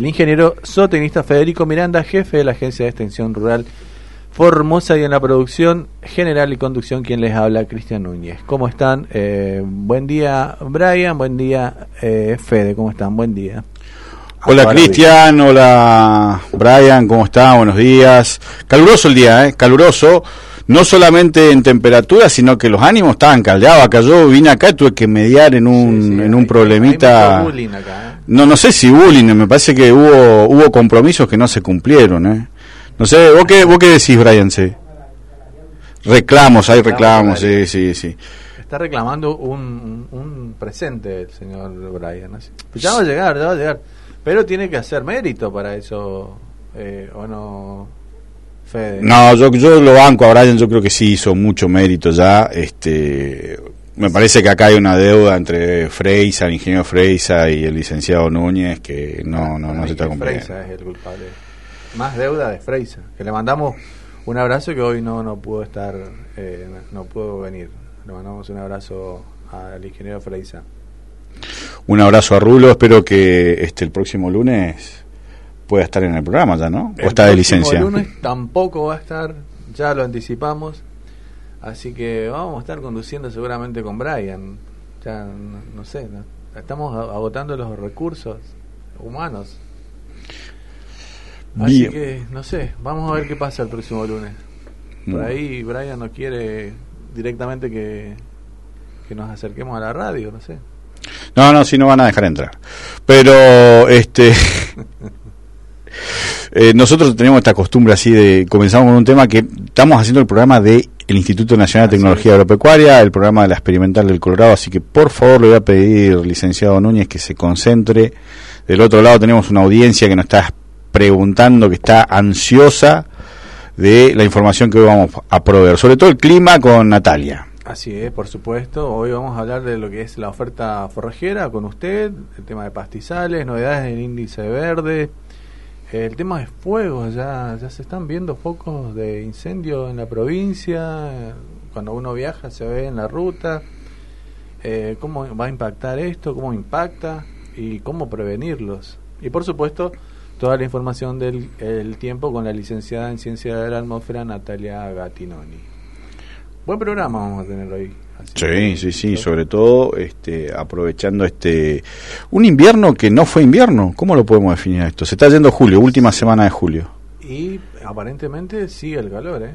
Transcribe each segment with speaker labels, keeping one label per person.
Speaker 1: El ingeniero zootecnista Federico Miranda, jefe de la Agencia de Extensión Rural Formosa y en la producción general y conducción quien les habla, Cristian Núñez. ¿Cómo están? Eh, buen día Brian, buen día eh, Fede, ¿cómo están? Buen día.
Speaker 2: Hola Cristian, hola Brian, ¿cómo están? Buenos días. Caluroso el día, ¿eh? Caluroso no solamente en temperatura, sino que los ánimos estaban caldeados. Acá yo vine acá y tuve que mediar en un, en un problemita. ¿eh? No, no sé si bullying, me parece que hubo, hubo compromisos que no se cumplieron. ¿eh? No sé, ¿vos qué, vos qué decís, Brian? Sí. Reclamos, hay reclamos, sí, sí, sí.
Speaker 1: Está reclamando un, un presente el señor Brian. Ya va a llegar, ya va a llegar. Pero tiene que hacer mérito para eso, eh, ¿o no?
Speaker 2: No, yo, yo lo banco a Brian, yo creo que sí hizo mucho mérito ya. Este, me parece que acá hay una deuda entre Freisa, el ingeniero Freisa y el licenciado Núñez que no, no, no se está cumpliendo.
Speaker 1: Freisa es el culpable. Más deuda de Freisa, que le mandamos un abrazo que hoy no, no pudo estar, eh, no pudo venir. Le mandamos un abrazo al ingeniero Freisa.
Speaker 2: Un abrazo a Rulo, espero que este el próximo lunes pueda estar en el programa ya, ¿no? ¿O está de licencia?
Speaker 1: El lunes tampoco va a estar, ya lo anticipamos. Así que vamos a estar conduciendo seguramente con Brian. Ya, no, sé, estamos agotando los recursos humanos. Así que, no sé, vamos a ver qué pasa el próximo lunes. Por ahí Brian no quiere directamente que, que nos acerquemos a la radio, no sé.
Speaker 2: No, no, si no van a dejar entrar. Pero, este... Eh, nosotros tenemos esta costumbre así de, comenzamos con un tema que estamos haciendo el programa de el Instituto Nacional de Tecnología Agropecuaria, el programa de la Experimental del Colorado, así que por favor le voy a pedir, licenciado Núñez, que se concentre. Del otro lado tenemos una audiencia que nos está preguntando, que está ansiosa de la información que hoy vamos a proveer, sobre todo el clima con Natalia.
Speaker 1: Así es, por supuesto. Hoy vamos a hablar de lo que es la oferta forrajera con usted, el tema de pastizales, novedades en el índice verde, el tema de fuego, ya, ya se están viendo focos de incendio en la provincia, cuando uno viaja se ve en la ruta, eh, cómo va a impactar esto, cómo impacta y cómo prevenirlos. Y por supuesto, toda la información del tiempo con la licenciada en Ciencia de la Atmósfera Natalia Gattinoni. Buen programa vamos a tener hoy
Speaker 2: sí, sí, sí, sobre todo este, aprovechando este un invierno que no fue invierno. ¿Cómo lo podemos definir esto? Se está yendo julio, última semana de julio.
Speaker 1: Y aparentemente sigue el calor, ¿eh?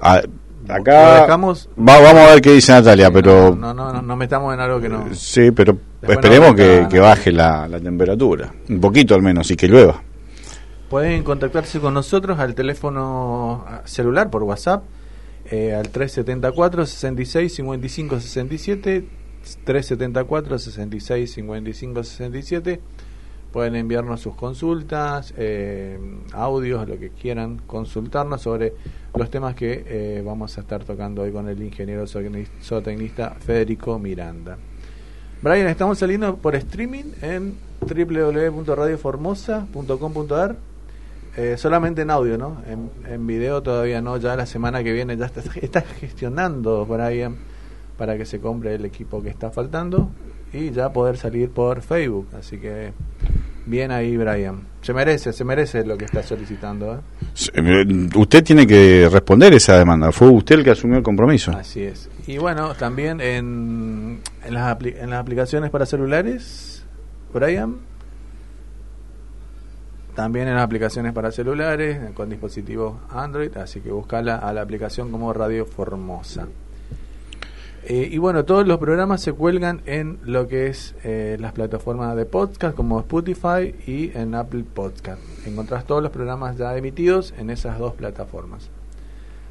Speaker 2: Ah, acá vamos a ver qué dice Natalia, pero
Speaker 1: no, no, no, metamos en algo que no.
Speaker 2: Sí, pero esperemos que, que, baje la, la temperatura, un poquito al menos y que llueva.
Speaker 1: Pueden contactarse con nosotros al teléfono celular por WhatsApp eh, al 374 66 55 67 374 66 55 67 pueden enviarnos sus consultas eh, audios lo que quieran consultarnos sobre los temas que eh, vamos a estar tocando hoy con el ingeniero zootecnista Federico Miranda. Brian estamos saliendo por streaming en www.radioformosa.com.ar eh, solamente en audio, ¿no? En, en, video todavía no, ya la semana que viene ya está, está gestionando Brian para que se compre el equipo que está faltando y ya poder salir por Facebook. Así que bien ahí, Brian. Se merece, se merece lo que está solicitando. ¿eh?
Speaker 2: Eh, usted tiene que responder esa demanda. Fue usted el que asumió el compromiso.
Speaker 1: Así es. Y bueno, también en, en, las, en las aplicaciones para celulares, Brian también en aplicaciones para celulares, con dispositivos Android, así que buscala a la aplicación como Radio Formosa. Eh, y bueno, todos los programas se cuelgan en lo que es eh, las plataformas de podcast como Spotify y en Apple Podcast. Encontrás todos los programas ya emitidos en esas dos plataformas.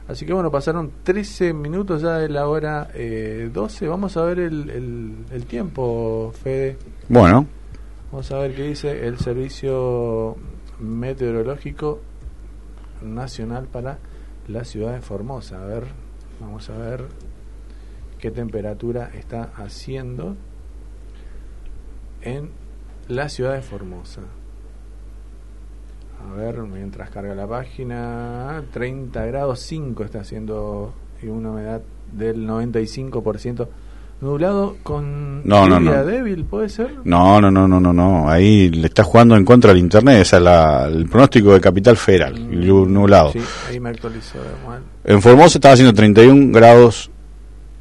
Speaker 1: Así que bueno, pasaron 13 minutos ya de la hora 12. Eh, Vamos a ver el, el, el tiempo, Fede.
Speaker 2: Bueno.
Speaker 1: Vamos a ver qué dice el servicio meteorológico nacional para la ciudad de Formosa. A ver, vamos a ver qué temperatura está haciendo en la ciudad de Formosa. A ver, mientras carga la página, 30 grados 5 está haciendo y una humedad del 95% Nublado con
Speaker 2: no, no, no.
Speaker 1: débil, ¿puede ser?
Speaker 2: No, no, no, no, no, no. Ahí le está jugando en contra al internet. Ese es la, el pronóstico de Capital Federal,
Speaker 1: Mm,
Speaker 2: nublado.
Speaker 1: Sí, ahí me actualizó.
Speaker 2: En Formosa estaba haciendo 31 grados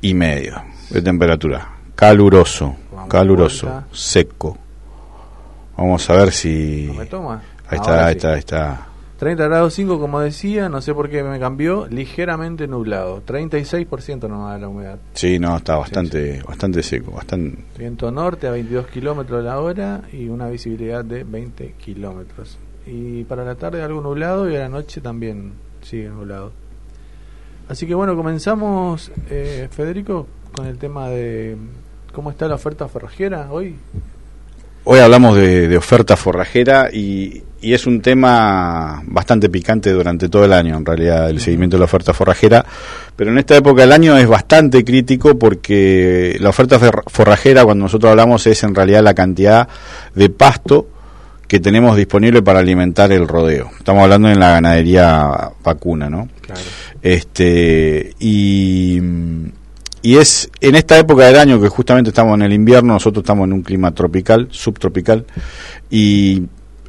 Speaker 2: y medio de temperatura. Caluroso,
Speaker 1: Vamos,
Speaker 2: caluroso,
Speaker 1: vuelta.
Speaker 2: seco. Vamos a ver si...
Speaker 1: ¿No me toma?
Speaker 2: Ahí está,
Speaker 1: Ahora
Speaker 2: ahí
Speaker 1: sí.
Speaker 2: está, ahí está.
Speaker 1: 30 grados 5, como decía, no sé por qué me cambió, ligeramente nublado. 36% nomás de la humedad.
Speaker 2: Sí, no, está bastante, bastante seco, bastante...
Speaker 1: Viento norte a 22 kilómetros la hora y una visibilidad de 20 kilómetros. Y para la tarde algo nublado y a la noche también sigue nublado. Así que bueno, comenzamos, eh, Federico, con el tema de cómo está la oferta forrajera hoy.
Speaker 2: Hoy hablamos de, de oferta forrajera y, y es un tema bastante picante durante todo el año, en realidad, el seguimiento de la oferta forrajera. Pero en esta época del año es bastante crítico porque la oferta fer- forrajera, cuando nosotros hablamos, es en realidad la cantidad de pasto que tenemos disponible para alimentar el rodeo. Estamos hablando en la ganadería vacuna, ¿no?
Speaker 1: Claro.
Speaker 2: Este, y, y es en esta época del año que justamente estamos en el invierno, nosotros estamos en un clima tropical, subtropical, y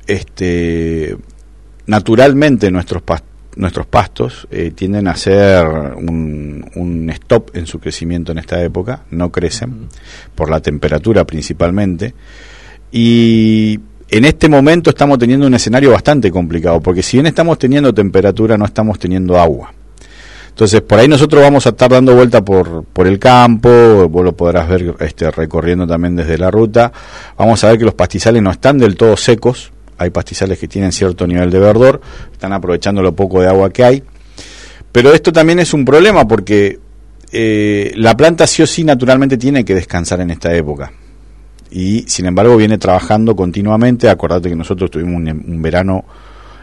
Speaker 2: este, naturalmente nuestros pas- nuestros pastos eh, tienden a hacer un, un stop en su crecimiento en esta época, no crecen, por la temperatura principalmente, y en este momento estamos teniendo un escenario bastante complicado, porque si bien estamos teniendo temperatura, no estamos teniendo agua. Entonces, por ahí nosotros vamos a estar dando vuelta por, por el campo, vos lo podrás ver este, recorriendo también desde la ruta. Vamos a ver que los pastizales no están del todo secos, hay pastizales que tienen cierto nivel de verdor, están aprovechando lo poco de agua que hay. Pero esto también es un problema porque eh, la planta sí o sí naturalmente tiene que descansar en esta época. Y sin embargo viene trabajando continuamente. Acordate que nosotros tuvimos un, un verano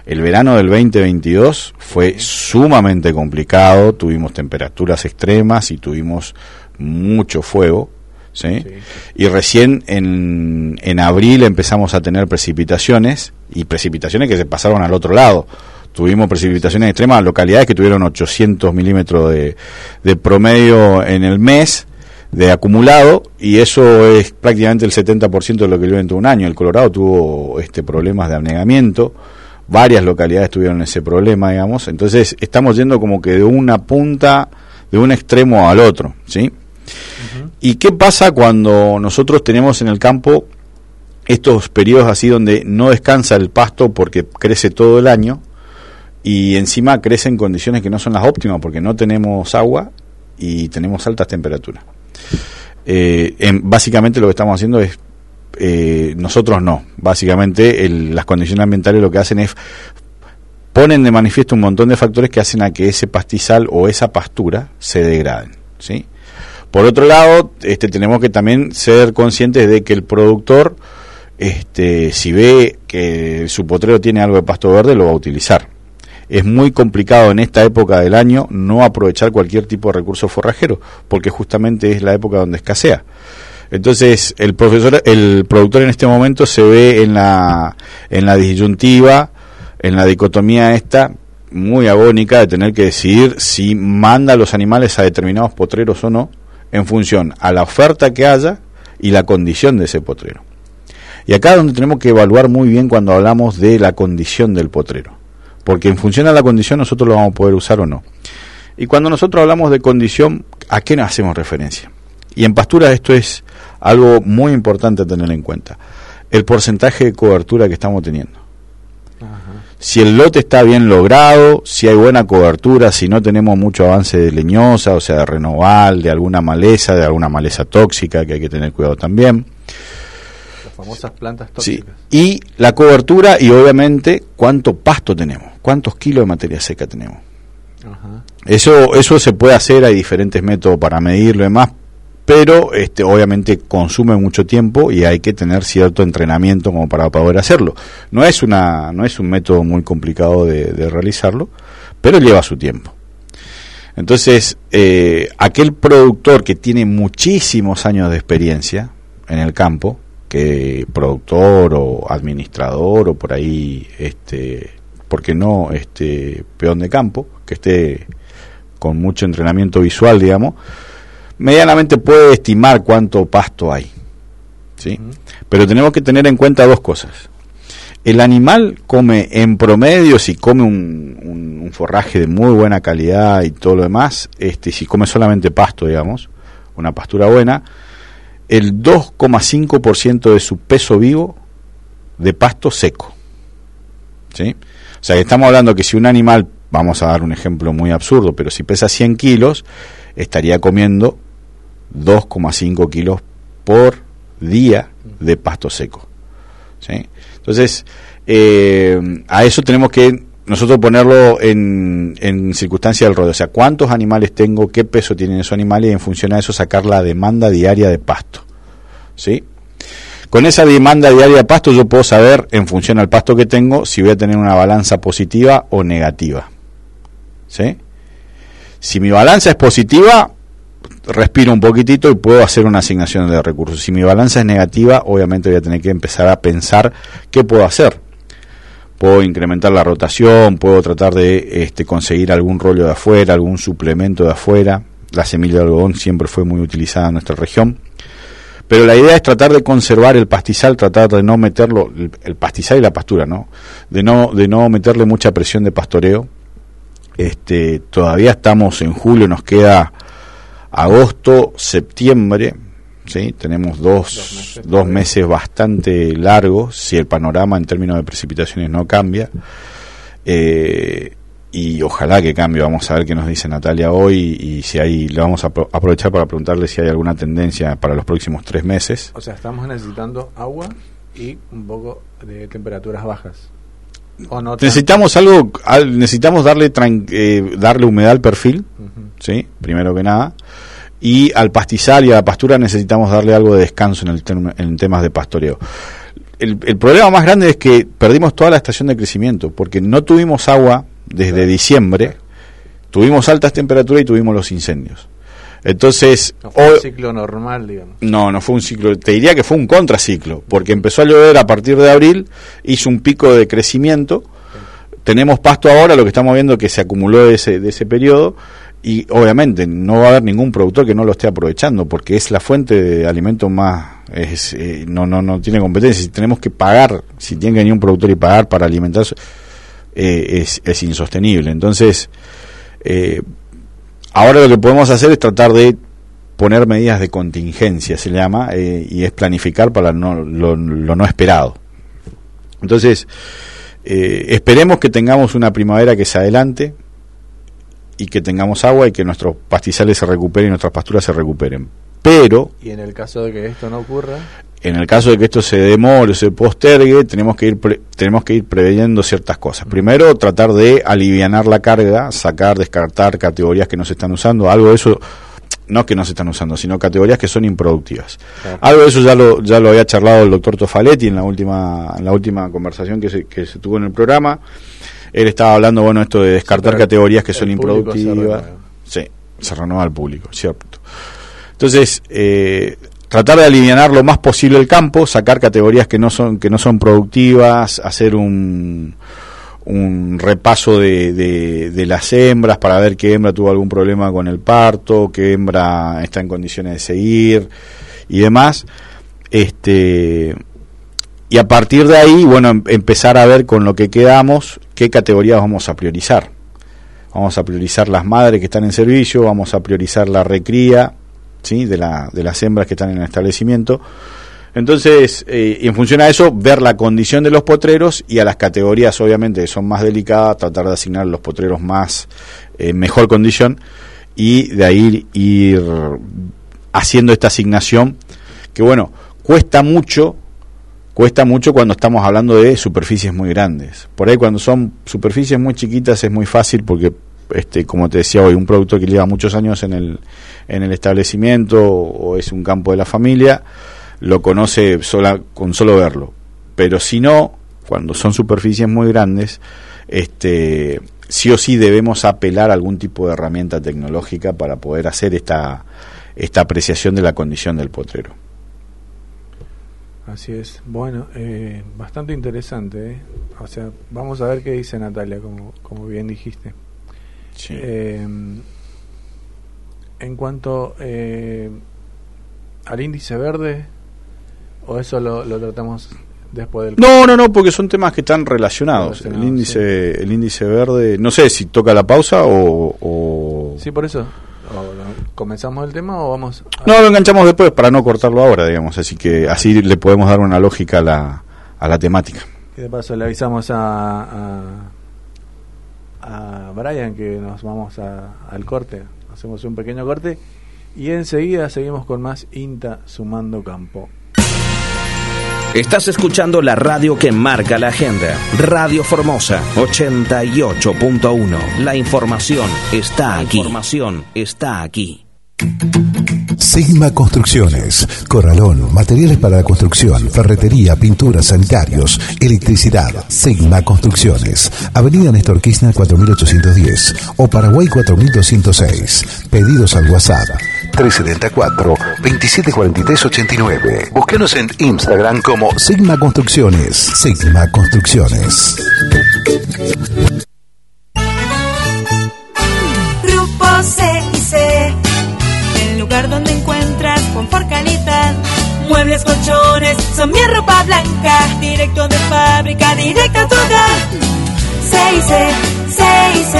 Speaker 2: el verano del 2022 fue sumamente complicado, tuvimos temperaturas extremas y tuvimos mucho fuego, ¿sí?
Speaker 1: Sí.
Speaker 2: Y recién en, en abril empezamos a tener precipitaciones y precipitaciones que se pasaron al otro lado. Tuvimos precipitaciones extremas, localidades que tuvieron 800 milímetros de, de promedio en el mes de acumulado y eso es prácticamente el 70% de lo que llueve en todo un año. El Colorado tuvo este problemas de anegamiento, varias localidades tuvieron ese problema, digamos. Entonces estamos yendo como que de una punta, de un extremo al otro, ¿sí? ¿Y qué pasa cuando nosotros tenemos en el campo estos periodos así donde no descansa el pasto porque crece todo el año y encima crece en condiciones que no son las óptimas porque no tenemos agua y tenemos altas temperaturas? Eh, en- básicamente lo que estamos haciendo es eh, nosotros no. Básicamente el- las condiciones ambientales lo que hacen es ponen de manifiesto un montón de factores que hacen a que ese pastizal o esa pastura se degraden, ¿sí? Por otro lado, este, tenemos que también ser conscientes de que el productor, este, si ve que su potrero tiene algo de pasto verde, lo va a utilizar. Es muy complicado en esta época del año no aprovechar cualquier tipo de recurso forrajero, porque justamente es la época donde escasea. Entonces, el profesor, el productor en este momento se ve en la, en la disyuntiva, en la dicotomía esta, muy agónica de tener que decidir si manda a los animales a determinados potreros o no, en función a la oferta que haya y la condición de ese potrero. Y acá es donde tenemos que evaluar muy bien cuando hablamos de la condición del potrero, porque en función a la condición nosotros lo vamos a poder usar o no. Y cuando nosotros hablamos de condición, ¿a qué nos hacemos referencia? Y en pasturas esto es algo muy importante a tener en cuenta. El porcentaje de cobertura que estamos teniendo.
Speaker 1: Ajá.
Speaker 2: Si el lote está bien logrado, si hay buena cobertura, si no tenemos mucho avance de leñosa, o sea, de renoval, de alguna maleza, de alguna maleza tóxica, que hay que tener cuidado también.
Speaker 1: Las famosas plantas
Speaker 2: Sí.
Speaker 1: tóxicas.
Speaker 2: Y la cobertura y obviamente cuánto pasto tenemos, cuántos kilos de materia seca tenemos.
Speaker 1: Ajá.
Speaker 2: Eso, eso se puede hacer, hay diferentes métodos para medirlo y demás, pero este, obviamente consume mucho tiempo y hay que tener cierto entrenamiento como para poder hacerlo. No es, una, no es un método muy complicado de, realizarlo, pero lleva su tiempo. Entonces, eh, aquel productor que tiene muchísimos años de experiencia en el campo, que productor o administrador o por ahí, este, porque no, este, peón de campo, que esté con mucho entrenamiento visual, digamos, medianamente puede estimar cuánto pasto hay. ¿sí? Pero tenemos que tener en cuenta dos cosas. El animal come en promedio, si come un, un, forraje de muy buena calidad y todo lo demás, este, si come solamente pasto, digamos, una pastura buena, el 2,5% de su peso vivo de pasto seco. ¿Sí? O sea, estamos hablando que si un animal, vamos a dar un ejemplo muy absurdo, pero si pesa 100 kilos, estaría comiendo 2,5 kilos por día de pasto seco. ¿Sí? Entonces, eh, a eso tenemos que nosotros ponerlo en, en circunstancia del rodeo. O sea, cuántos animales tengo, qué peso tienen esos animales y en función a eso sacar la demanda diaria de pasto. ¿Sí? Con esa demanda diaria de pasto yo puedo saber, en función al pasto que tengo, si voy a tener una balanza positiva o negativa. ¿Sí? Si mi balanza es positiva, respiro un poquitito y puedo hacer una asignación de recursos. Si mi balanza es negativa, obviamente voy a tener que empezar a pensar qué puedo hacer. Puedo incrementar la rotación, puedo tratar de este, conseguir algún rollo de afuera, algún suplemento de afuera. La semilla de algodón siempre fue muy utilizada en nuestra región. Pero la idea es tratar de conservar el pastizal, tratar de no meterlo, el, pastizal y la pastura, ¿no? De no, de no meterle mucha presión de pastoreo. Este, todavía estamos en julio, nos queda agosto, septiembre, ¿sí? tenemos dos, dos, meses, bastante largos, si el panorama en términos de precipitaciones no cambia. Eh, y ojalá que cambie. Vamos a ver qué nos dice Natalia hoy y si hay, le vamos a aprovechar para preguntarle si hay alguna tendencia para los próximos tres meses.
Speaker 1: O sea, estamos necesitando agua y un poco de temperaturas bajas.
Speaker 2: necesitamos algo, necesitamos darle eh, darle humedad al perfil, sí, primero que nada. Y al pastizal y a la pastura necesitamos darle algo de descanso en, el en temas de pastoreo. El, el problema más grande es que perdimos toda la estación de crecimiento porque no tuvimos agua desde diciembre, tuvimos altas temperaturas y tuvimos los incendios. Entonces,
Speaker 1: no fue un ciclo normal, digamos.
Speaker 2: No, no fue un ciclo, te diría que fue un contraciclo, porque empezó a llover a partir de abril, hizo un pico de crecimiento, tenemos pasto ahora, lo que estamos viendo que se acumuló de ese, de ese periodo, y obviamente no va a haber ningún productor que no lo esté aprovechando, porque es la fuente de alimento más, es, eh, no, no, no tiene competencia, si tenemos que pagar, si tiene que venir un productor y pagar para alimentarse eh, es, es, insostenible. Entonces, eh, ahora lo que podemos hacer es tratar de poner medidas de contingencia, se llama, y es planificar para no, lo, no esperado. Entonces, esperemos que tengamos una primavera que se adelante y que tengamos agua y que nuestros pastizales se recuperen y nuestras pasturas se recuperen. Pero...
Speaker 1: Y en el caso de que esto no ocurra
Speaker 2: en el caso de que esto se demore o se postergue, tenemos que ir tenemos que ir preveyendo ciertas cosas. Primero, tratar de alivianar la carga, sacar, descartar categorías que no se están usando, algo de eso no que no se están usando, sino categorías que son improductivas. Algo de eso ya lo ya lo había charlado el doctor Tofaletti en la última en la última conversación que se, que se tuvo en el programa. Él estaba hablando, bueno, esto de descartar categorías que son improductivas. sí, se renueva al público, cierto. Entonces, eh, tratar de aliviar lo más posible el campo, sacar categorías que no son que no son productivas, hacer un, un repaso de, de, las hembras para ver qué hembra tuvo algún problema con el parto, qué hembra está en condiciones de seguir y demás. Este y a partir de ahí, bueno, em, empezar a ver con lo que quedamos qué categorías vamos a priorizar. Vamos a priorizar las madres que están en servicio, vamos a priorizar la recría, ¿sí? de, la, de las hembras que están en el establecimiento. Entonces, eh, en función a eso, ver la condición de los potreros y a las categorías, obviamente, que son más delicadas, tratar de asignar los potreros más en eh, mejor condición y de ahí ir haciendo esta asignación que, bueno, cuesta mucho, cuesta mucho cuando estamos hablando de superficies muy grandes. Por ahí, cuando son superficies muy chiquitas, es muy fácil porque este, como te decía hoy, un producto que lleva muchos años en el, en el establecimiento o es un campo de la familia, lo conoce sola, con solo verlo. Pero si no, cuando son superficies muy grandes, este, sí o sí debemos apelar a algún tipo de herramienta tecnológica para poder hacer esta, esta apreciación de la condición del potrero.
Speaker 1: Así es. Bueno, eh, bastante interesante. ¿eh? O sea, vamos a ver qué dice Natalia, como, como bien dijiste.
Speaker 2: Eh,
Speaker 1: en cuanto eh, al índice verde, o eso lo, lo tratamos después del...
Speaker 2: No, no, no, porque son temas que están relacionados. el índice el índice verde, no sé si toca la pausa o...
Speaker 1: Sí, por eso. ¿Comenzamos el tema o vamos...?
Speaker 2: No, lo enganchamos después para no cortarlo ahora, digamos. Así que así le podemos dar una lógica a la, a la temática.
Speaker 1: Y de paso le avisamos a, a, a Brian que nos vamos al corte. Hacemos un pequeño corte y enseguida seguimos con más INTA sumando campo.
Speaker 3: Estás escuchando la radio que marca la agenda. Radio Formosa 88.1. La información está aquí. La información está aquí.
Speaker 4: Sigma Construcciones, Corralón, materiales para la construcción, ferretería, pintura, sanitarios, electricidad. Sigma Construcciones, Avenida Néstor Kirchner 4810 o Paraguay 4206. Pedidos al WhatsApp 374 274389. Búsquenos en Instagram como Sigma Construcciones. Sigma Construcciones.
Speaker 5: Donde encuentras confort calidad. Muebles, colchones, son mi ropa blanca, directo de fábrica, directo a tu hogar. C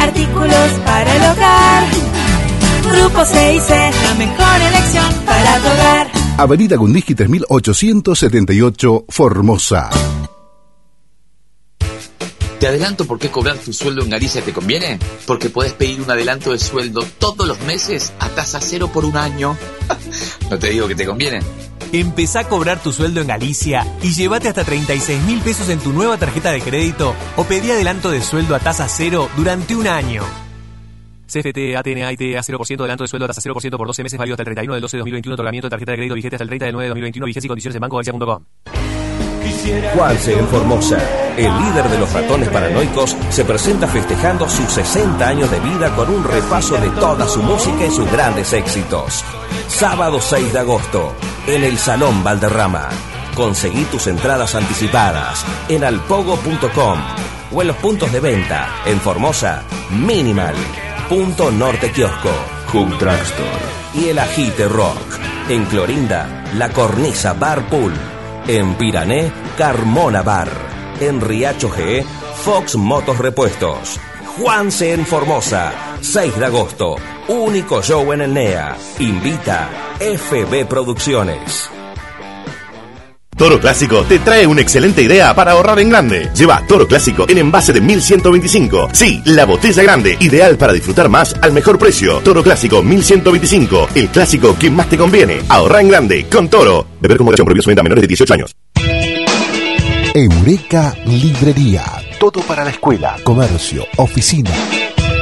Speaker 5: artículos para el hogar Grupo 6 la mejor elección para tu hogar.
Speaker 4: Avenida Gundisky 3878, Formosa.
Speaker 6: Te adelanto por qué cobrar tu sueldo en Galicia te conviene. Porque puedes pedir un adelanto de sueldo todos los meses a tasa cero por un año. no te digo que te conviene.
Speaker 7: Empezá a cobrar tu sueldo en Galicia y llévate hasta 36 mil pesos en tu nueva tarjeta de crédito o pedí adelanto de sueldo a tasa cero durante un año. CFT, ATNA, ITA, 0% adelanto de sueldo, tasa 0% por 12 meses, válido hasta el 31 del 12 de 2021, otorgamiento de tarjeta de crédito vigente hasta el 30 del 9 de 2021, vigencia y condiciones en bancogalicia.com.
Speaker 3: Juanse en Formosa, el líder de los ratones paranoicos, se presenta festejando sus 60 años de vida con un repaso de toda su música y sus grandes éxitos. Sábado 6 de agosto, en el Salón Valderrama. Conseguí tus entradas anticipadas en alpogo.com o en los puntos de venta en Formosa, Minimal. Punto Norte Kiosco, y el Agite Rock. En Clorinda, La Cornisa Bar Pool. En Pirané, Carmona Bar. En Riacho G, Fox Motos Repuestos. Juanse en Formosa, 6 de agosto. Único show en el NEA. Invita FB Producciones.
Speaker 8: Toro Clásico te trae una excelente idea para ahorrar en grande. Lleva Toro Clásico en envase de 1125. Sí, la botella grande, ideal para disfrutar más al mejor precio. Toro Clásico 1125, el clásico que más te conviene. Ahorra en grande con Toro. Beber con moderación prohibido venta a menores de 18 años.
Speaker 4: Eureka Librería. Todo para la escuela, comercio, oficina.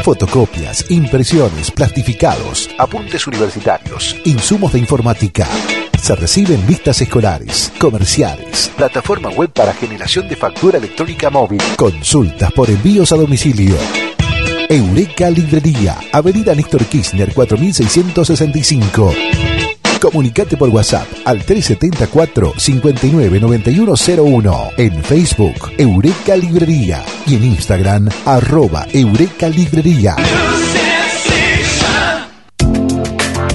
Speaker 4: Fotocopias, impresiones, plastificados, apuntes universitarios, insumos de informática. Se reciben vistas escolares, comerciales, plataforma web para generación de factura electrónica móvil, consultas por envíos a domicilio. Eureka Librería, Avenida Néstor Kirchner 4665. Comunicate por WhatsApp al 374 599101 en Facebook Eureka Librería y en Instagram arroba Eureka Librería.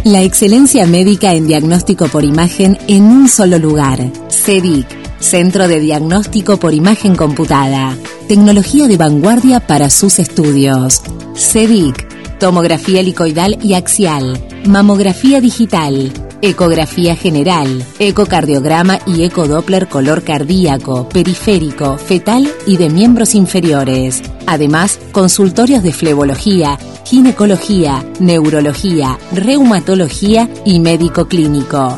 Speaker 9: La excelencia médica en diagnóstico por imagen en un solo lugar. CEDIC, Centro de Diagnóstico por Imagen Computada. Tecnología de vanguardia para sus estudios. CEDIC, tomografía helicoidal y axial, mamografía digital, ecografía general, ecocardiograma y ecodoppler color cardíaco, periférico, fetal y de miembros inferiores. Además, consultorios de flebología, ginecología, neurología, reumatología y médico clínico.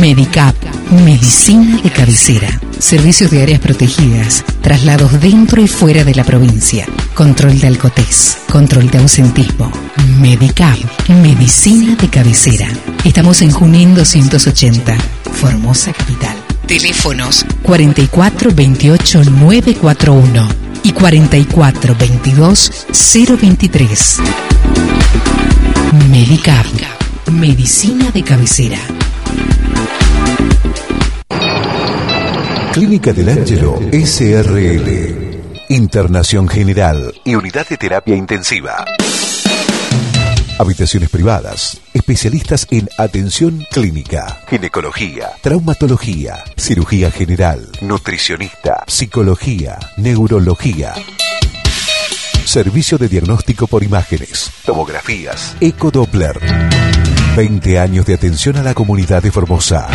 Speaker 7: Medicap, medicina de cabecera. Servicios de áreas protegidas, traslados dentro y fuera de la provincia, control de alcotés, control de ausentismo. Medicap, medicina de cabecera. Estamos en Junín 280, Formosa Capital. Teléfonos 44 28 941 y 44 22 023. Medicap, medicina de cabecera.
Speaker 4: Clínica del Ángelo SRL. Internación General y Unidad de Terapia Intensiva. Habitaciones privadas, especialistas en atención clínica, ginecología, traumatología, cirugía general, nutricionista, psicología, neurología. Servicio de diagnóstico por imágenes, tomografías, ecodoppler. 20 años de atención a la comunidad de Formosa.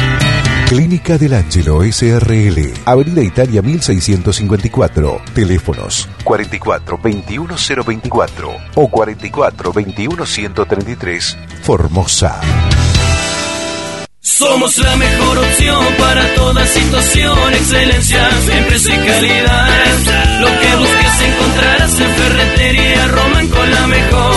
Speaker 4: Clínica del Ángelo SRL, Avenida Italia 1654, teléfonos 44 21 024 o 44 21 133, Formosa.
Speaker 10: Somos la mejor opción para toda situación, excelencia, siempre y calidad. Lo que busques encontrarás en Ferretería. Roman con la mejor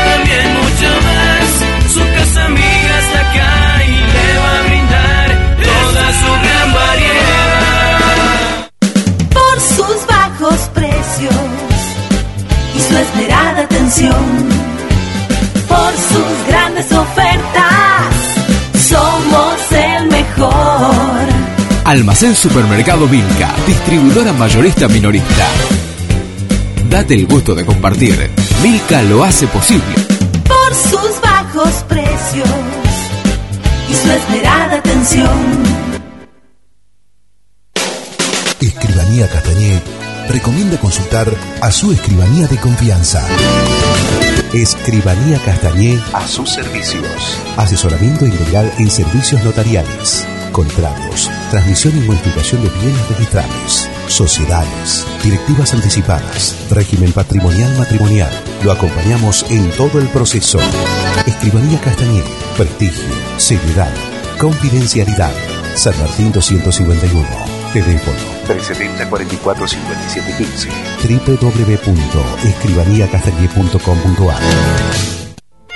Speaker 11: Atención. Por sus grandes ofertas, somos el mejor.
Speaker 12: Almacén Supermercado Vilca, distribuidora mayorista minorista. Date el gusto de compartir. Vilca lo hace posible.
Speaker 11: Por sus bajos precios y su esmerada atención.
Speaker 4: Escribanía Castañé recomienda consultar a su escribanía de confianza. Escribanía Castañé a sus servicios. Asesoramiento integral en servicios notariales, contratos, transmisión y modificación de bienes registrables, sociedades, directivas anticipadas, régimen patrimonial matrimonial. Lo acompañamos en todo el proceso. Escribanía Castañé, prestigio, seriedad, confidencialidad. San Martín 251. Teléfono 370 44 57 15 www.escribaniacastañé.com.ar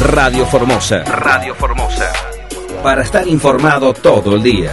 Speaker 13: Radio Formosa. Radio Formosa. Para estar informado todo el día.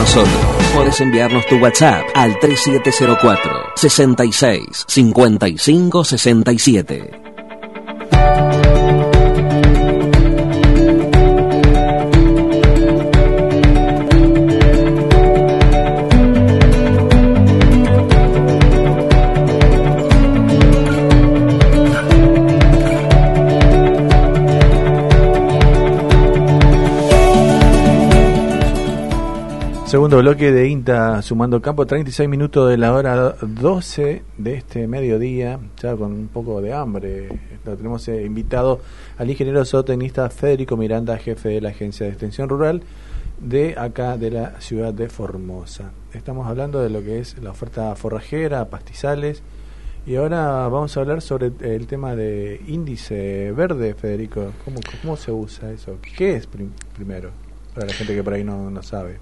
Speaker 3: Nosotros. Puedes enviarnos tu WhatsApp al 3704 66 55 67.
Speaker 1: Bloque de INTA sumando campo, 36 minutos de la hora 12 de este mediodía, ya con un poco de hambre. Lo tenemos eh, invitado al ingeniero zootecnista Federico Miranda, jefe de la Agencia de Extensión Rural de acá de la ciudad de Formosa. Estamos hablando de lo que es la oferta forrajera, pastizales, y ahora vamos a hablar sobre el tema de índice verde, Federico. ¿Cómo, cómo se usa eso? ¿Qué es prim- primero? Para la gente que por ahí no, no sabe.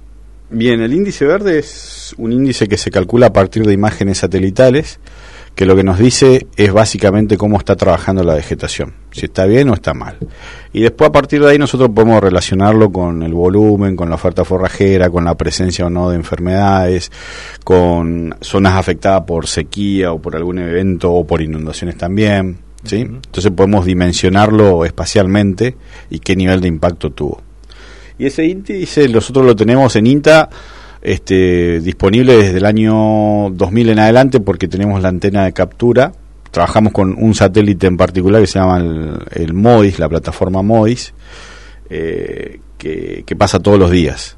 Speaker 2: Bien, el índice verde es un índice que se calcula a partir de imágenes satelitales, que lo que nos dice es básicamente cómo está trabajando la vegetación, si está bien o está mal. Y después a partir de ahí nosotros podemos relacionarlo con el volumen, con la oferta forrajera, con la presencia o no de enfermedades, con zonas afectadas por sequía o por algún evento o por inundaciones también. ¿sí? Entonces podemos dimensionarlo espacialmente y qué nivel de impacto tuvo. Y ese índice nosotros lo tenemos en INTA este, disponible desde el año 2000 en adelante porque tenemos la antena de captura. Trabajamos con un satélite en particular que se llama el, el MODIS, la plataforma MODIS, eh, que, que pasa todos los días.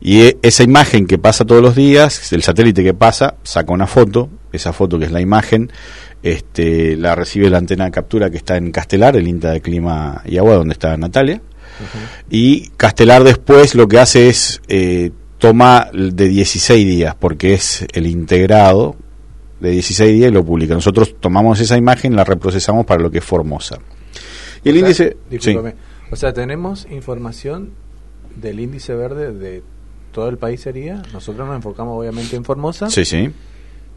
Speaker 2: Y e- esa imagen que pasa todos los días, el satélite que pasa, saca una foto, esa foto que es la imagen, este, la recibe la antena de captura que está en Castelar, el INTA de Clima y Agua, donde está Natalia. Y Castelar después lo que hace es eh, toma de 16 días, porque es el integrado de 16 días y lo publica. Nosotros tomamos esa imagen, la reprocesamos para lo que es Formosa. Y el
Speaker 1: O sea,
Speaker 2: índice...
Speaker 1: discúlpame. O sea, tenemos información del índice verde de todo el país sería. Nosotros nos enfocamos obviamente en Formosa.
Speaker 2: Sí, sí.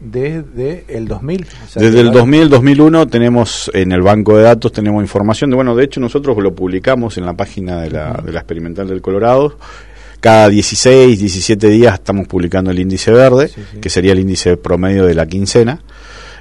Speaker 1: Desde el 2000. o sea,
Speaker 2: Desde el
Speaker 1: va-
Speaker 2: 2000-2001 tenemos en el banco de datos tenemos información de bueno de hecho nosotros lo publicamos en la página de la, de la experimental del Colorado. Cada 16 17 días estamos publicando el índice verde que sería el índice promedio de la quincena.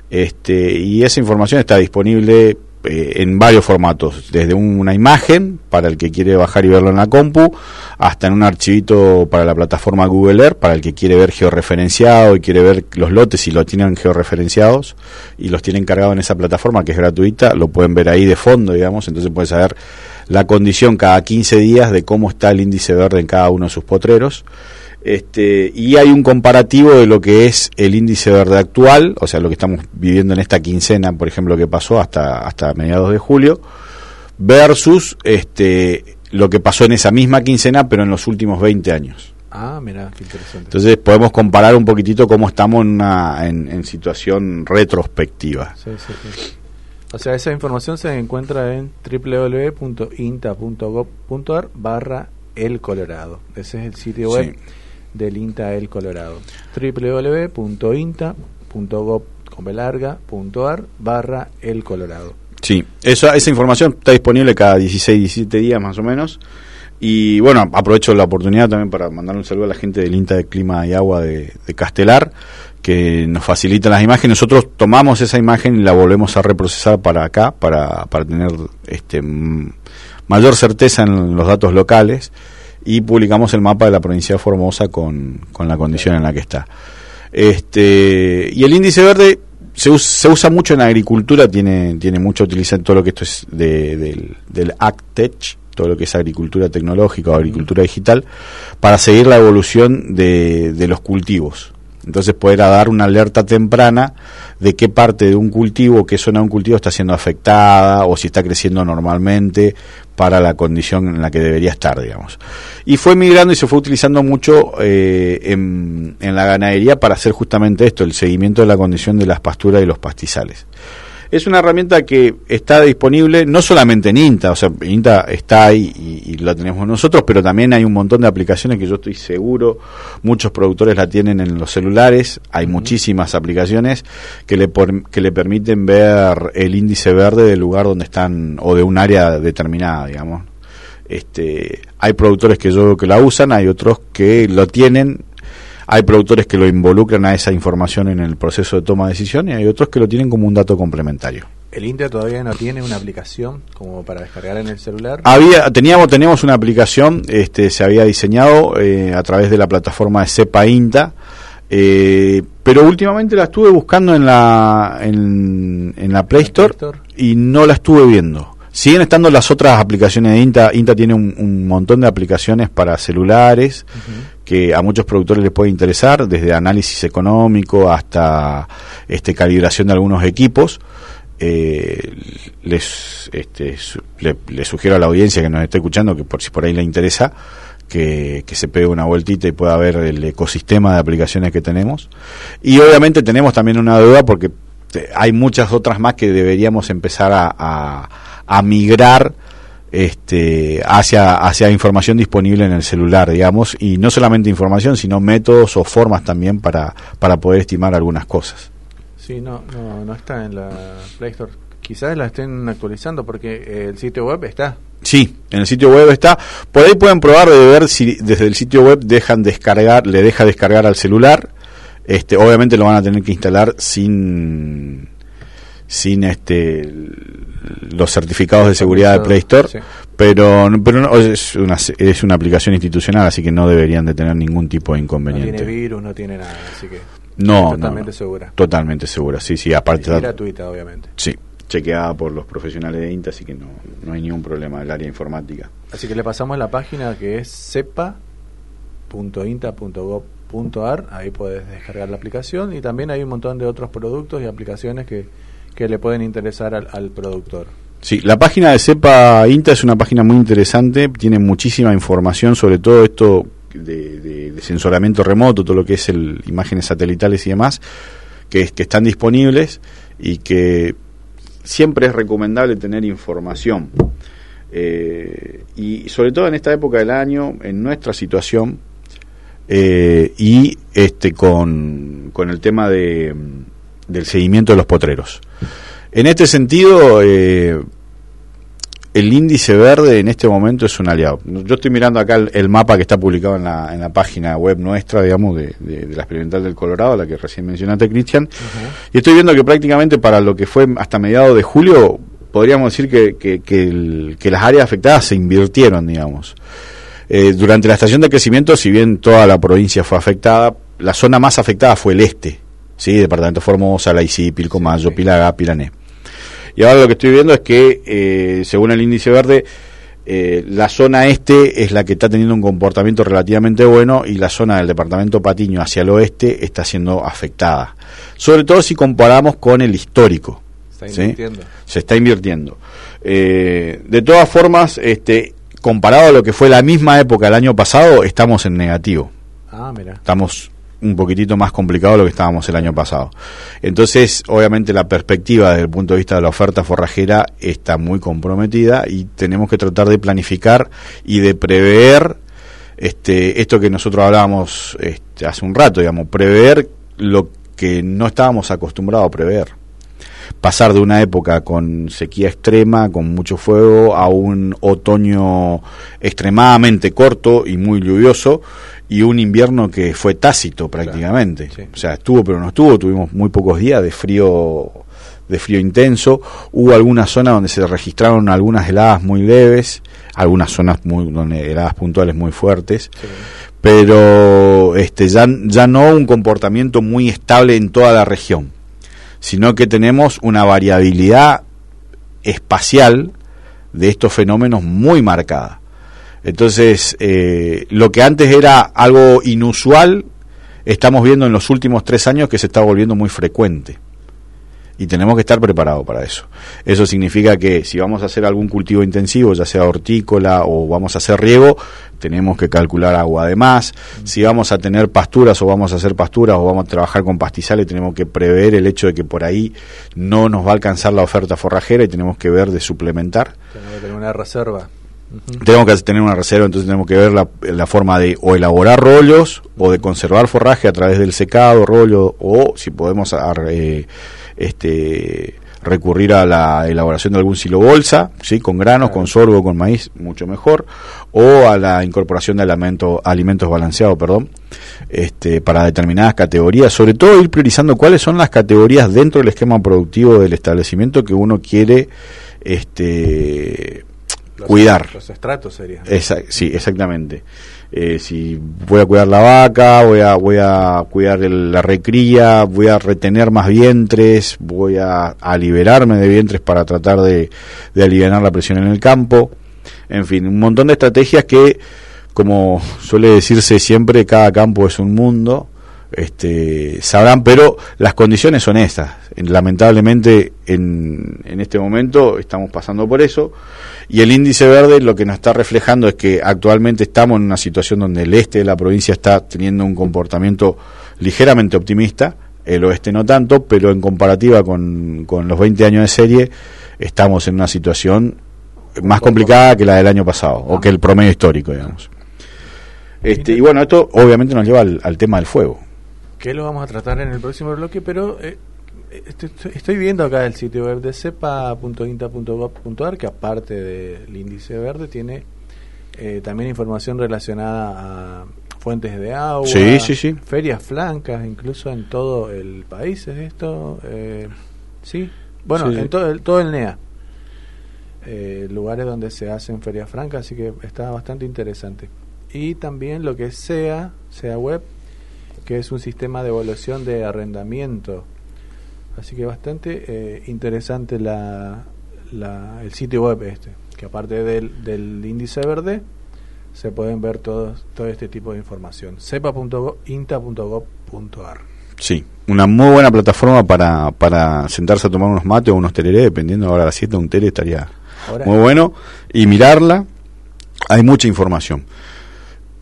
Speaker 2: Este y esa información está disponible eh, en varios formatos desde un- una imagen para el que quiere bajar y verlo en la compu hasta en un archivito para la plataforma Google Earth para el que quiere ver georreferenciado y quiere ver los lotes y lo tienen georreferenciados y los tienen cargados en esa plataforma que es gratuita, lo pueden ver ahí de fondo, digamos, entonces pueden saber la condición cada 15 días de cómo está el índice verde en cada uno de sus potreros. Este, y hay un comparativo de lo que es el índice verde actual, o sea, lo que estamos viviendo en esta quincena, por ejemplo, que pasó hasta, hasta mediados de julio, versus este, lo que pasó en esa misma quincena, pero en los últimos 20 años.
Speaker 1: Ah, mira, qué interesante.
Speaker 2: Entonces podemos comparar un poquitito cómo estamos en, una, en, en situación retrospectiva.
Speaker 1: Sí, sí, sí. O sea, esa información se encuentra en www.inta.gov.ar barra El Colorado. Ese es el sitio web del INTA El Colorado. www.inta.gov.ar barra El Colorado.
Speaker 2: Sí, esa, esa información está disponible cada 16, 17 días más o menos. Y bueno, aprovecho la oportunidad también para mandar un saludo a la gente del INTA de Clima y Agua de, Castelar, que nos facilita las imágenes. Nosotros tomamos esa imagen y la volvemos a reprocesar para acá, para, para tener este mayor certeza en los datos locales. Y publicamos el mapa de la provincia de Formosa con, con la condición en la que está. Este, y el índice verde se, us- se usa mucho en agricultura, tiene, tiene mucha utilización todo lo que esto es de- del, del AgTech, todo lo que es agricultura tecnológica o agricultura digital, para seguir la evolución de, de los cultivos. Entonces poder dar una alerta temprana de qué parte de un cultivo, qué zona de un cultivo está siendo afectada o si está creciendo normalmente para la condición en la que debería estar, digamos. Y fue migrando y se fue utilizando mucho eh, en, en la ganadería para hacer justamente esto, el seguimiento de la condición de las pasturas y los pastizales. Es una herramienta que está disponible no solamente en INTA, o sea, INTA está ahí y, y la tenemos nosotros, pero también hay un montón de aplicaciones que yo estoy seguro, muchos productores la tienen en los celulares, hay muchísimas aplicaciones que le, por- que le permiten ver el índice verde del lugar donde están o de un área determinada, digamos. Este, hay productores que yo veo que la usan, hay otros que lo tienen, hay productores que lo involucran a esa información en el proceso de toma de decisión y hay otros que lo tienen como un dato complementario.
Speaker 1: ¿El INTA todavía no tiene una aplicación como para descargar en el celular?
Speaker 2: Había, teníamos, teníamos una aplicación, este, se había diseñado eh, a través de la plataforma de Cepa INTA, eh, pero últimamente la estuve buscando en la, en, en la Play Store, y no la estuve viendo. Siguen estando las otras aplicaciones de INTA. INTA tiene un, un montón de aplicaciones para celulares que a muchos productores les puede interesar, desde análisis económico hasta este, calibración de algunos equipos. Eh, les, este, le, le sugiero a la audiencia que nos esté escuchando que por si por ahí le interesa que, se pegue una vueltita y pueda ver el ecosistema de aplicaciones que tenemos y obviamente tenemos también una duda porque hay muchas otras más que deberíamos empezar a- a migrar este, hacia, hacia información disponible en el celular, digamos, y no solamente información, sino métodos o formas también para, para poder estimar algunas cosas.
Speaker 1: Sí, no, no, no está en la Play Store. Quizás la estén actualizando porque eh, el sitio web está.
Speaker 2: Sí, en el sitio web está. Por ahí pueden probar de ver si desde el sitio web dejan descargar, le deja descargar al celular. Este, obviamente lo van a tener que instalar sin sin este los certificados de seguridad de Play Store,
Speaker 1: Sí.
Speaker 2: pero pero no, es una es una aplicación institucional, así que no deberían de tener ningún tipo de
Speaker 1: No
Speaker 2: inconveniente.
Speaker 1: tiene virus, no tiene nada, así que
Speaker 2: No,
Speaker 1: totalmente
Speaker 2: no, no.
Speaker 1: segura.
Speaker 2: Totalmente segura, sí, sí, aparte
Speaker 1: Y gratuita, obviamente.
Speaker 2: Sí, chequeada por los profesionales de INTA, así que no, no hay ningún problema del área informática.
Speaker 1: Así que le pasamos la página que es cepa.inta.gov.ar, ahí puedes descargar la aplicación y también hay un montón de otros productos y aplicaciones que, que le pueden interesar al, productor.
Speaker 2: Sí, la página de CEPA INTA es una página muy interesante, tiene muchísima información sobre todo esto de, de- de sensoramiento remoto, todo lo que es el imágenes satelitales y demás, que, que están disponibles y que siempre es recomendable tener información. Eh, y sobre todo en esta época del año, en nuestra situación, eh, y este con, con el tema de, mm, del seguimiento de los potreros. En este sentido, eh, el índice verde en este momento es un aliado. Yo estoy mirando acá el, el mapa que está publicado en la, en la página web nuestra, digamos, de, de- de la experimental del Colorado, la que recién mencionaste, Cristian, y estoy viendo que prácticamente para lo que fue hasta mediados de julio, podríamos decir que, que, que el- que las áreas afectadas se invirtieron, digamos. Eh, durante la estación de crecimiento, si bien toda la provincia fue afectada, la zona más afectada fue el este, ¿sí? Departamento Formosa, Laicí, Pilcomayo, Pilagá, Pilané. Y ahora lo que estoy viendo es que, eh, según el índice verde, eh, la zona este es la que está teniendo un comportamiento relativamente bueno y la zona del departamento Patiño hacia el oeste está siendo afectada. Sobre todo si comparamos con el histórico.
Speaker 1: Está.
Speaker 2: Se está invirtiendo. Eh, de todas formas, este, comparado a lo que fue la misma época del año pasado, estamos en negativo
Speaker 1: Ah, mira.
Speaker 2: estamos un poquitito más complicado de lo que estábamos el año pasado. Entonces, obviamente la perspectiva desde el punto de vista de la oferta forrajera está muy comprometida y tenemos que tratar de planificar y de prever este esto que nosotros hablábamos este, hace un rato, digamos, prever lo que no estábamos acostumbrados a prever pasar de una época con sequía extrema, con mucho fuego, a un otoño extremadamente corto y muy lluvioso, y un invierno que fue tácito prácticamente. O sea, estuvo pero no estuvo, tuvimos muy pocos días de frío de frío intenso, hubo algunas zonas donde se registraron algunas heladas muy leves, algunas zonas muy donde heladas puntuales muy fuertes, pero este ya, ya no un comportamiento muy estable en toda la región sino que tenemos una variabilidad espacial de estos fenómenos muy marcada. Entonces, eh, lo que antes era algo inusual, estamos viendo en los últimos tres años que se está volviendo muy frecuente. Y tenemos que estar preparados para eso. Eso significa que si vamos a hacer algún cultivo intensivo, ya sea hortícola o vamos a hacer riego, tenemos que calcular agua de más. Si vamos a tener pasturas o vamos a hacer pasturas o vamos a trabajar con pastizales, tenemos que prever el hecho de que por ahí no nos va a alcanzar la oferta forrajera y tenemos que ver de suplementar.
Speaker 1: Tenemos que tener una reserva.
Speaker 2: Tenemos que tener una reserva, entonces tenemos que ver la, la forma de o elaborar rollos o de conservar forraje a través del secado, rollo, o si podemos ar- eh, este, recurrir a la elaboración de algún silo bolsa, ¿sí? con granos, con sorgo, con maíz, mucho mejor, o a la incorporación de alimento, alimentos balanceados, perdón, este, para determinadas categorías, sobre todo ir priorizando cuáles son las categorías dentro del esquema productivo del establecimiento que uno quiere este, cuidar.
Speaker 1: Los estratos serían.
Speaker 2: sí, exactamente. Eh, si voy a cuidar la vaca, voy a, voy a cuidar la recría, voy a retener más vientres, voy a, liberarme de vientres para tratar de, de aliviar la presión en el campo. En fin, un montón de estrategias que, como suele decirse siempre, cada campo es un mundo este, sabrán, pero las condiciones son estas. Lamentablemente en, en este momento estamos pasando por eso y el índice verde lo que nos está reflejando es que actualmente estamos en una situación donde el este de la provincia está teniendo un comportamiento ligeramente optimista, el oeste no tanto, pero en comparativa con, los 20 años de serie estamos en una situación más complicada que la del año pasado o que el promedio histórico, digamos. Este, y bueno, esto obviamente nos lleva al tema del fuego
Speaker 1: que lo vamos a tratar en el próximo bloque, pero eh, estoy, viendo acá el sitio web de cepa.inta.gov.ar que aparte del índice verde tiene eh, también información relacionada a fuentes de agua, ferias flancas, incluso en todo el país es esto, eh, sí, bueno, en todo el, todo el NEA. lugares donde se hacen ferias francas, así que está bastante interesante. Y también lo que SEA, SEA Web, que es un sistema de evaluación de arrendamiento. Así que bastante eh, interesante la, el sitio web este, que aparte del, del índice verde, se pueden ver todos, todo este tipo de información. cepa.inta.gov.ar
Speaker 2: Sí, una muy buena plataforma para, para sentarse a tomar unos mates o unos tereré, dependiendo ahora de la 7, un tereré estaría muy bueno, y mirarla, hay mucha información.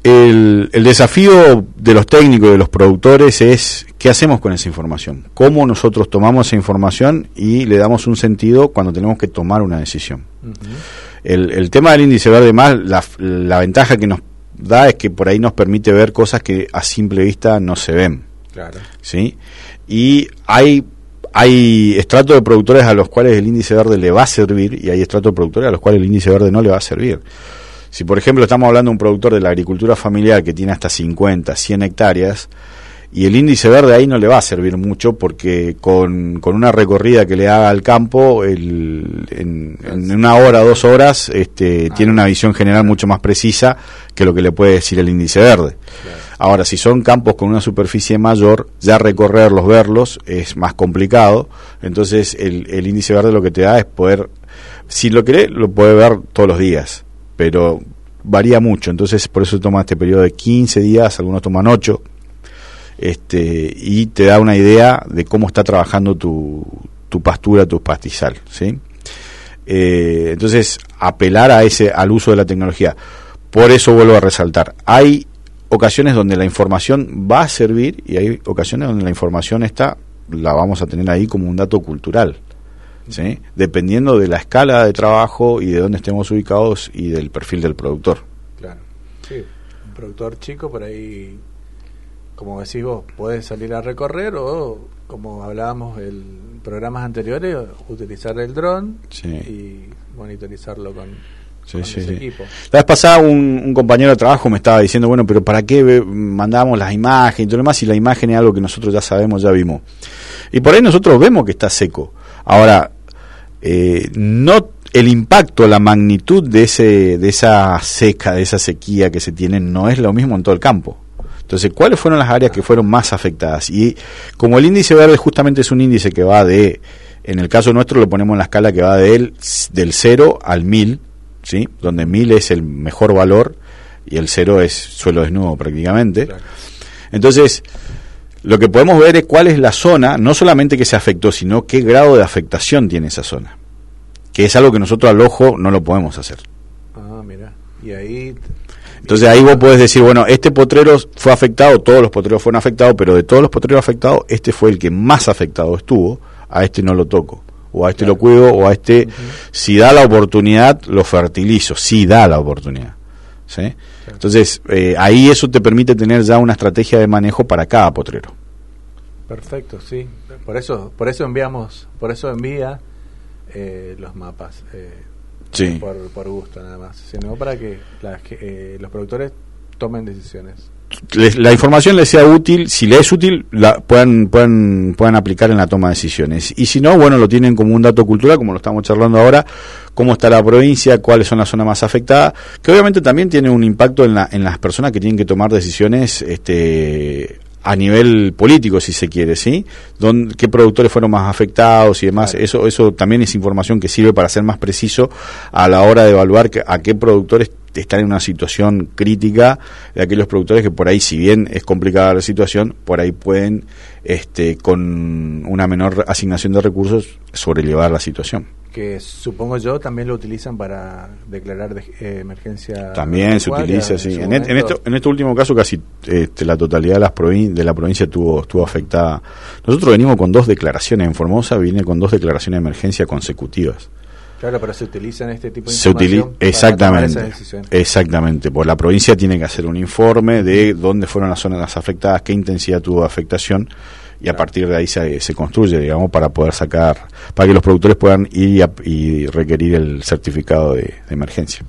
Speaker 2: El, desafío de los técnicos y de los productores es qué hacemos con esa información, cómo nosotros tomamos esa información y le damos un sentido cuando tenemos que tomar una decisión. el, tema del índice verde más, la, ventaja que nos da es que por ahí nos permite ver cosas que a simple vista no se ven. ¿sí? Y hay hay estratos de productores a los cuales el índice verde le va a servir y hay estratos de productores a los cuales el índice verde no le va a servir. Si por ejemplo estamos hablando de un productor de la agricultura familiar que tiene hasta 50, 100 hectáreas, y el índice verde ahí no le va a servir mucho porque con, una recorrida que le haga al campo el, en, una hora, dos horas, este, tiene una visión general mucho más precisa que lo que le puede decir el índice verde. Ahora, si son campos con una superficie mayor, ya recorrerlos, verlos, es más complicado. Entonces, el, el índice verde lo que te da es poder, si lo querés, lo puede ver todos los días pero varía mucho, entonces por eso toma este periodo de 15 días, algunos toman 8, este, y te da una idea de cómo está trabajando tu, tu pastura, tu pastizal, ¿sí? Eh, entonces, apelar a ese, al uso de la tecnología. Por eso vuelvo a resaltar, hay ocasiones donde la información va a servir y hay ocasiones donde la información está, la vamos a tener ahí como un dato cultural. ¿Sí? dependiendo de la escala de trabajo y de dónde estemos ubicados y del perfil del productor.
Speaker 1: Claro, sí, un productor chico por ahí, como decís vos, puede salir a recorrer o, como hablábamos en programas anteriores, utilizar el dron y monitorizarlo con, Sí, sí.
Speaker 2: La vez pasada un, compañero de trabajo me estaba diciendo, bueno, pero ¿para qué mandamos las imágenes y todo lo demás si la imagen es algo que nosotros ya sabemos, ya vimos? Y por ahí nosotros vemos que está seco. Ahora, eh, no el impacto, la magnitud de, ese, de esa seca, de esa sequía que se tiene, no es lo mismo en todo el campo. Entonces, ¿cuáles fueron las áreas que fueron más afectadas? Y como el índice verde justamente es un índice que va de, en el caso nuestro lo ponemos en la escala que va del, del 0 al 1000, ¿sí? donde 1000 es el mejor valor y el 0 es suelo desnudo prácticamente. Entonces, lo que podemos ver es cuál es la zona, no solamente que se afectó, sino qué grado de afectación tiene esa zona. Que es algo que nosotros al ojo no lo podemos hacer.
Speaker 1: Ah, mira. Y ahí.
Speaker 2: Entonces ahí vos podés decir, bueno, este potrero fue afectado, todos los potreros fueron afectados, pero de todos los potreros afectados, este fue el que más afectado estuvo, a este no lo toco, o a este lo cuido, o a este, si da la oportunidad, lo fertilizo, si da la oportunidad. ¿sí? Entonces, eh, ahí eso te permite tener ya una estrategia de manejo para cada potrero.
Speaker 1: Perfecto, sí. Por eso, por eso enviamos, por eso envía eh, los mapas. Eh,
Speaker 2: Sí.
Speaker 1: por, por gusto nada más, sino para que eh, los productores tomen decisiones.
Speaker 2: les- la información les sea útil, si les es útil, la puedan, puedan, puedan aplicar en la toma de decisiones. Y si no, bueno, lo tienen como un dato cultural, como lo estamos charlando ahora, cómo está la provincia, cuáles son las zonas más afectadas, que obviamente también tiene un impacto en, la, en las personas que tienen que tomar decisiones este, a nivel político, si se quiere, ¿sí? Don, ¿Qué productores fueron más afectados y demás? Eso, eso también es información que sirve para ser más preciso a la hora de evaluar que- a qué productores están en una situación crítica de aquellos productores que por ahí, si bien es complicada la situación, por ahí pueden, este, con una menor asignación de recursos, sobrellevar la situación.
Speaker 1: Que supongo yo también lo utilizan para declarar de, eh, emergencia.
Speaker 2: También se utiliza, sí. En, en
Speaker 1: momento.
Speaker 2: esto, en este último caso, casi este, la totalidad de, las provin- de la provincia estuvo, estuvo afectada. Nosotros venimos con dos declaraciones en Formosa, vine con dos declaraciones de emergencia consecutivas.
Speaker 1: Claro, pero se utilizan este tipo de
Speaker 2: Se utiliza
Speaker 1: información tomar
Speaker 2: exactamente, exactamente. Pues la provincia tiene que hacer un informe de dónde fueron las zonas afectadas, qué intensidad tuvo afectación y a partir de ahí se, se construye, digamos, para poder sacar, para que los productores puedan ir y, ap- y requerir el certificado de, de emergencia.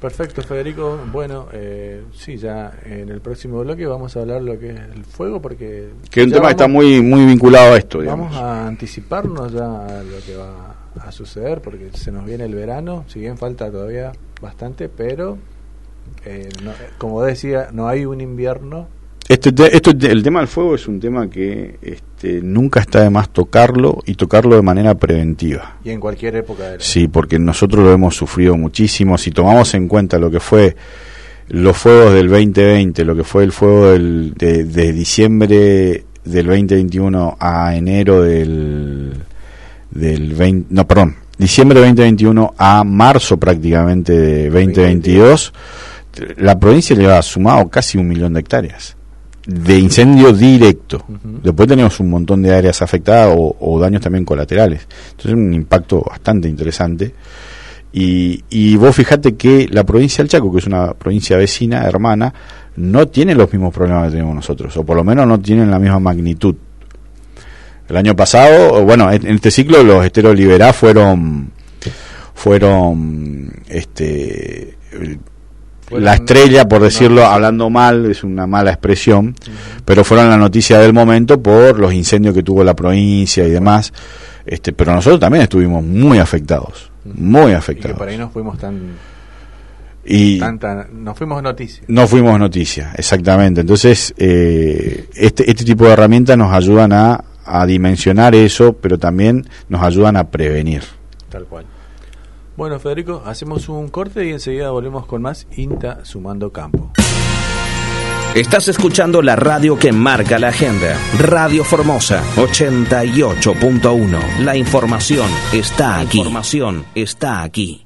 Speaker 1: Perfecto, Federico. Bueno, eh, sí, ya en el próximo bloque vamos a hablar lo que es el fuego, porque.
Speaker 2: Que es un tema que está
Speaker 1: vamos-
Speaker 2: muy muy vinculado a esto, digamos.
Speaker 1: Vamos a anticiparnos ya a lo que va a suceder, porque se nos viene el verano, si bien falta todavía bastante, pero eh, no- como decía, no hay un invierno.
Speaker 2: Este, te- esto, el tema del fuego es un tema que este, nunca está de más tocarlo y tocarlo de manera preventiva.
Speaker 1: Y en cualquier época del
Speaker 2: Sí, porque nosotros lo hemos sufrido muchísimo. Si tomamos en cuenta lo que fue los fuegos del 2020, lo que fue el fuego del, de, de diciembre del 2021 a enero del, del 20, no, perdón, diciembre de 2021 a marzo prácticamente de 2022, la provincia le ha sumado casi un millón de hectáreas de incendio directo. Después tenemos un montón de áreas afectadas o, o daños también colaterales. Entonces un impacto bastante interesante. Y, y vos fijate que la provincia del Chaco, que es una provincia vecina, hermana, no tiene los mismos problemas que tenemos nosotros, o por lo menos no tienen la misma magnitud. El año pasado, bueno, en este ciclo los esteros Liberá fueron, fueron, este, la estrella, por decirlo, hablando mal, es una mala expresión, pero fueron la noticia del momento por los incendios que tuvo la provincia y demás. Este, pero nosotros también estuvimos muy afectados, muy
Speaker 1: y
Speaker 2: afectados.
Speaker 1: por ahí no fuimos tan.
Speaker 2: Y
Speaker 1: tanta, no fuimos noticias.
Speaker 2: no fuimos noticia, exactamente. Entonces, eh, este, este tipo de herramientas nos ayudan a, a dimensionar eso, pero también nos ayudan a prevenir.
Speaker 1: Tal cual. Bueno, Federico, hacemos un corte y enseguida volvemos con más INTA Sumando Campo.
Speaker 3: Estás escuchando la radio que marca la agenda. Radio Formosa 88.1. La información está aquí. información está aquí.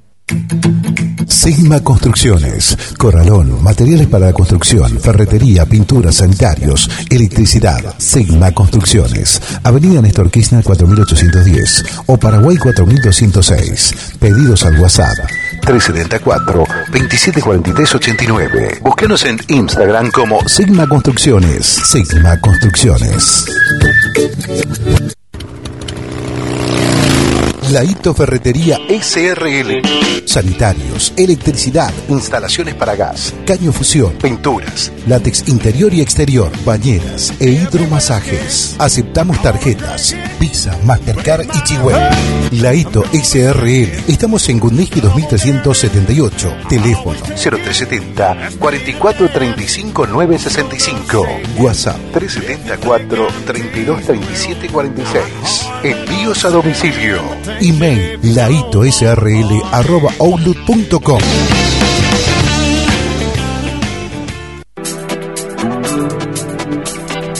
Speaker 4: Sigma Construcciones, Corralón, materiales para la construcción, ferretería, pintura, sanitarios, electricidad. Sigma Construcciones, Avenida Néstor Kirchner 4810 o Paraguay 4206. Pedidos al WhatsApp 374 2743 89. Búsquenos en Instagram como Sigma Construcciones. Sigma Construcciones. Laito Ferretería SRL. Sanitarios, electricidad, instalaciones para gas, caño fusión, pinturas, látex interior y exterior, bañeras e hidromasajes. Aceptamos tarjetas, Visa, Mastercard y Chihuahua. Laito SRL. Estamos en Gundiski 2378. Teléfono 0370 4435 965. WhatsApp 374 3237 46. Envíos a domicilio. Email laitosrl arroba outlook.com.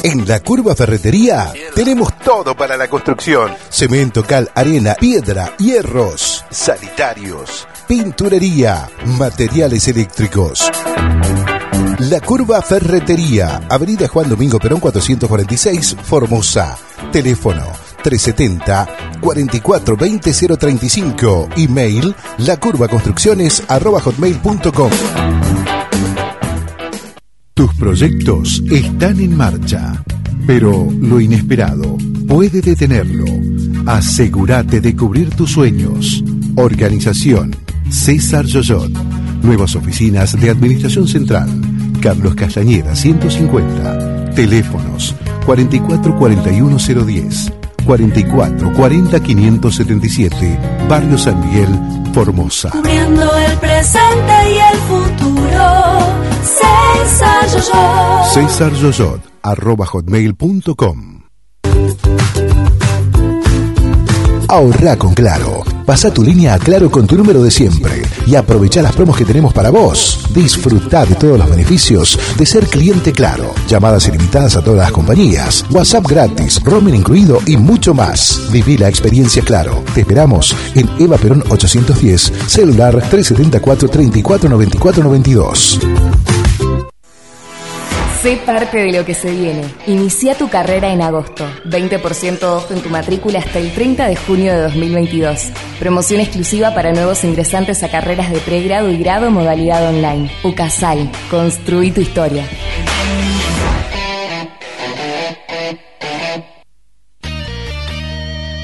Speaker 4: En la Curva Ferretería tenemos todo para la construcción. Cemento, cal, arena, piedra, hierros, sanitarios, pinturería, materiales eléctricos. La Curva Ferretería, Avenida Juan Domingo Perón 446, Formosa. Teléfono 370 44 20 035. Email lacurvaconstrucciones arroba hotmail.com. Tus proyectos están en marcha, pero lo inesperado puede detenerlo. Asegúrate de cubrir tus sueños. Organización César Yoyot. Nuevas oficinas de Administración Central. Carlos Castañeda 150. Teléfonos 4441010. 44 40 577, Barrio San Miguel, Formosa.
Speaker 5: Cubriendo el presente y el futuro. César Yoyot.
Speaker 4: César Yoyot, arroba hotmail.com. Ahorra con Claro. Pasa tu línea a Claro con tu número de siempre y aprovecha las promos que tenemos para vos. Disfruta de todos los beneficios de ser cliente Claro. Llamadas ilimitadas a todas las compañías, WhatsApp gratis, roaming incluido y mucho más. Viví la experiencia Claro. Te esperamos en Eva Perón 810, celular 374 34 94 92.
Speaker 14: Sé parte de lo que se viene. Inicia tu carrera en agosto. 20% off en tu matrícula hasta el 30 de junio de 2022. Promoción exclusiva para nuevos ingresantes a carreras de pregrado y grado modalidad online. UCASAL. Construí tu historia.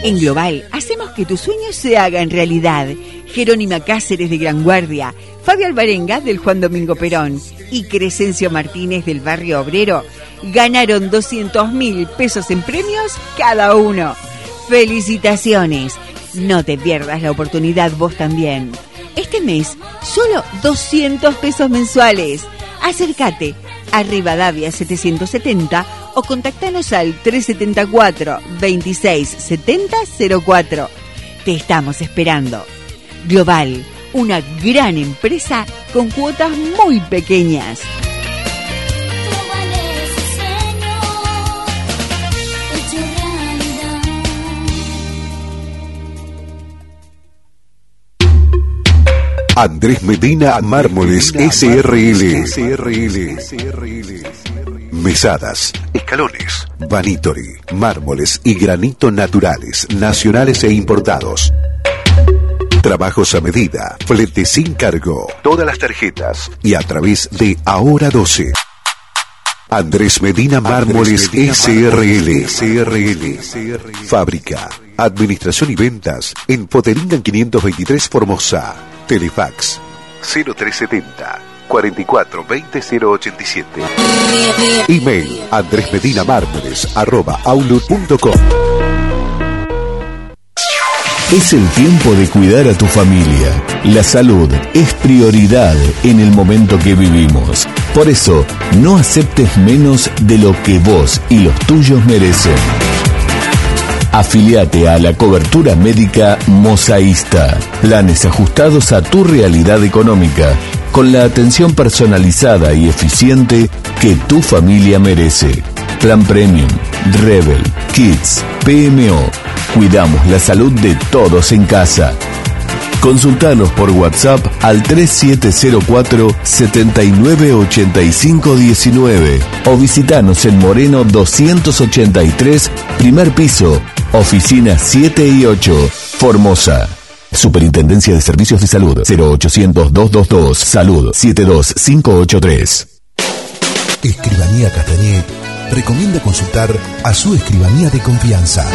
Speaker 15: En Global, hacemos que tus sueños se hagan realidad. Jerónima Cáceres de Gran Guardia, Fabio Alvarenga del Juan Domingo Perón y Crescencio Martínez del Barrio Obrero ganaron 200 mil pesos en premios cada uno. ¡Felicitaciones! No te pierdas la oportunidad vos también. Este mes, solo 200 pesos mensuales. Acércate a Rivadavia 770 o contactanos al 374 26 70 04. Te estamos esperando. Global, una gran empresa con cuotas muy pequeñas.
Speaker 4: Andrés Medina Mármoles SRL. Mesadas, escalones, vanitori, mármoles y granito naturales, nacionales e importados. Trabajos a medida, flete sin cargo, todas las tarjetas y a través de Ahora 12. Andrés Medina Mármoles SRL. Fábrica, administración y ventas en Poteringan 523 Formosa. Telefax 0370 44 20 087. Email andresmedinamármoles arroba outlook.com.
Speaker 16: Es el tiempo de cuidar a tu familia. La salud es prioridad en el momento que vivimos. Por eso, no aceptes menos de lo que vos y los tuyos merecen. Afiliate a la cobertura médica Mosaísta. Planes ajustados a tu realidad económica, con la atención personalizada y eficiente que tu familia merece. Plan Premium, Rebel, Kids, PMO. Cuidamos la salud de todos en casa. Consultanos por WhatsApp al 3704 798519 o visitanos en Moreno 283, primer piso, oficina 7 y 8, Formosa. Superintendencia de Servicios de Salud 0800 222 Salud 72583.
Speaker 4: Escribanía Castañé recomienda consultar a su escribanía de confianza.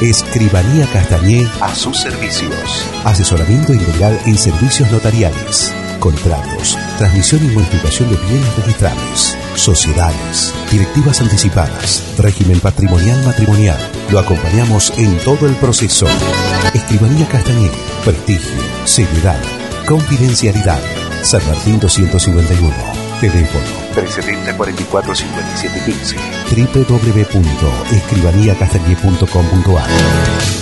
Speaker 4: Escribanía Castañé a sus servicios. Asesoramiento integral en servicios notariales, contratos, transmisión y modificación de bienes registrables, sociedades, directivas anticipadas, régimen patrimonial matrimonial. Lo acompañamos en todo el proceso. Escribanía Castañé, prestigio, seriedad, confidencialidad. San Martín 251. Teléfono. 370 44 57 15 www.escribaniacastañé.com.ar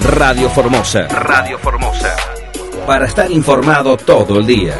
Speaker 3: Radio Formosa. Radio Formosa. Para estar informado todo el día.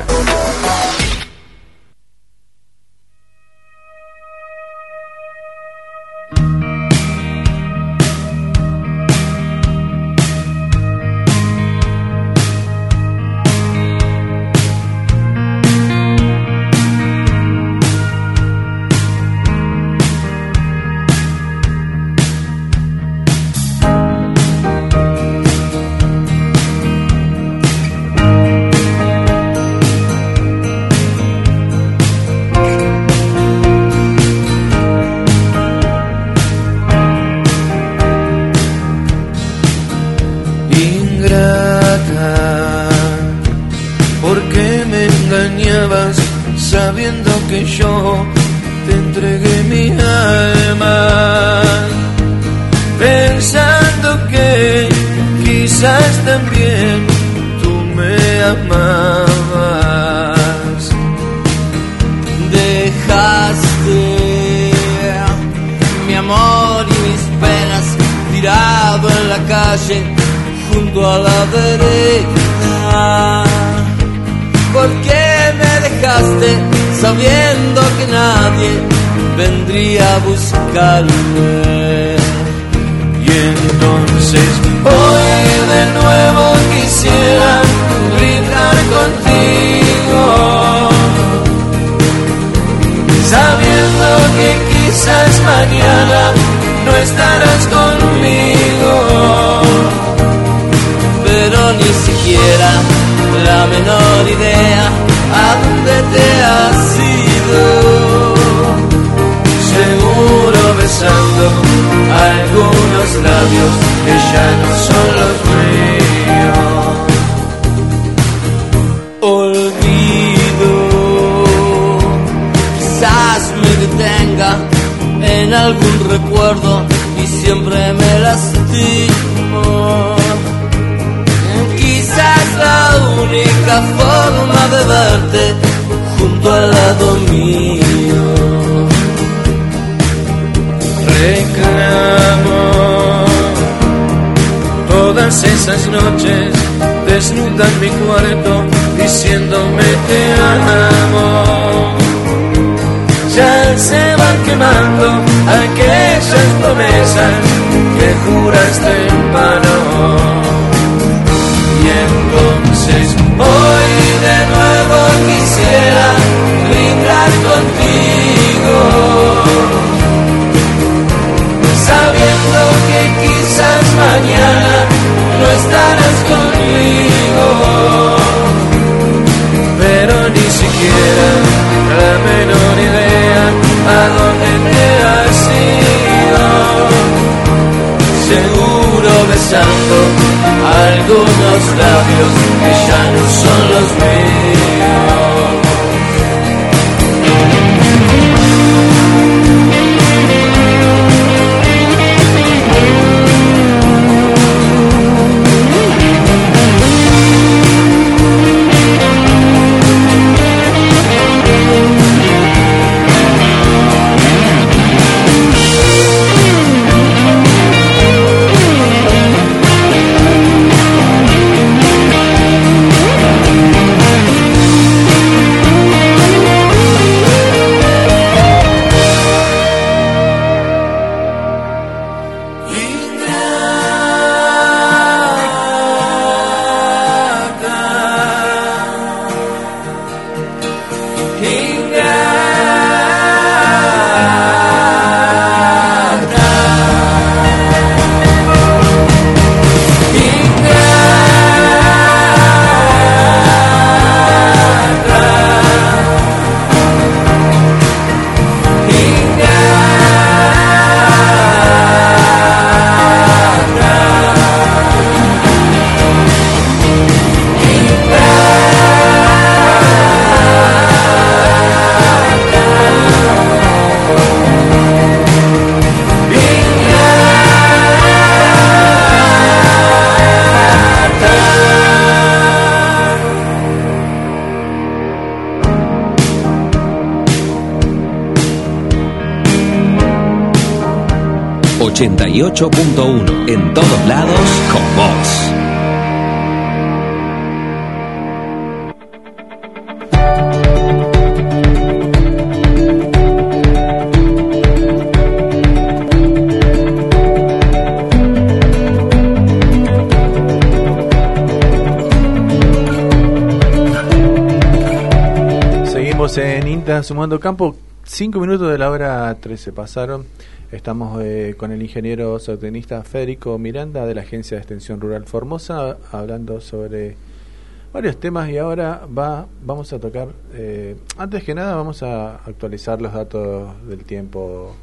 Speaker 10: Algunos labios que ya no son los míos. Olvido, quizás me detenga en algún recuerdo y siempre me lastimo. Quizás la única forma de verte junto al lado mío reclamo. Todas esas noches desnuda en mi cuarto diciéndome te amo. Ya se van quemando aquellas promesas que juraste en vano. Y entonces hoy de nuevo quisiera brindar contigo mañana no estarás conmigo, pero ni siquiera la menor idea a dónde te has ido. Seguro besando algunos labios que ya no son los míos.
Speaker 3: En todos lados con vos.
Speaker 1: Seguimos en INTA sumando campo. Cinco minutos de la hora 13 pasaron. Estamos eh, con el ingeniero zootecnista Federico Miranda de la Agencia de Extensión Rural Formosa hablando sobre varios temas y ahora va vamos a tocar eh, antes que nada vamos a actualizar los datos del tiempo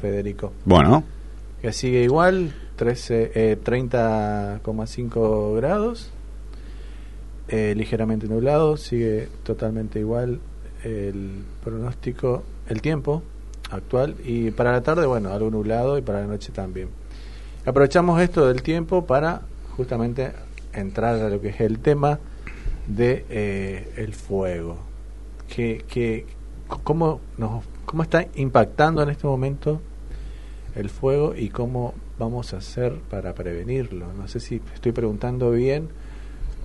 Speaker 1: Federico.
Speaker 2: Bueno.
Speaker 1: Que sigue igual 13 eh, 30,5 grados eh, ligeramente nublado, sigue totalmente igual el pronóstico, el tiempo actual y para la tarde, bueno, algo nublado y para la noche también. Aprovechamos esto del tiempo para justamente entrar a lo que es el tema de eh, el fuego. ¿Qué, qué, cómo, nos, ¿Cómo está impactando en este momento el fuego y cómo vamos a hacer para prevenirlo? No sé si estoy preguntando bien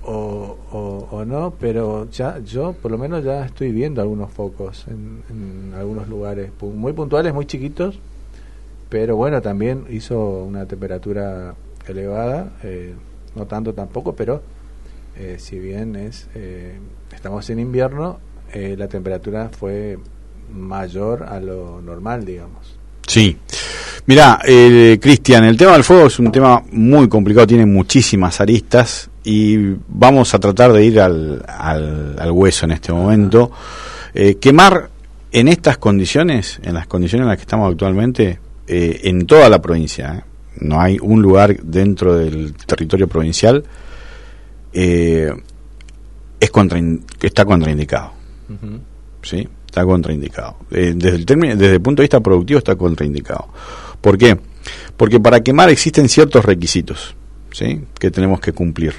Speaker 1: o, o, no, pero ya yo por lo menos ya estoy viendo algunos focos en, en algunos lugares muy puntuales, muy chiquitos, pero bueno, también hizo una temperatura elevada, eh, no tanto tampoco, pero eh, si bien es eh, estamos en invierno, la temperatura fue mayor a lo normal, digamos.
Speaker 2: Sí. Mira, Cristian, el tema del fuego es un tema muy complicado, tiene muchísimas aristas y vamos a tratar de ir al, al, hueso en este momento. quemar en estas condiciones, en las condiciones en las que estamos actualmente, en toda la provincia, no hay un lugar dentro del territorio provincial eh, es contra, está contraindicado. ¿Sí? Está contraindicado. Eh, desde, el desde el punto de vista productivo está contraindicado. ¿Por qué? Porque para quemar existen ciertos requisitos ¿sí? que tenemos que cumplir.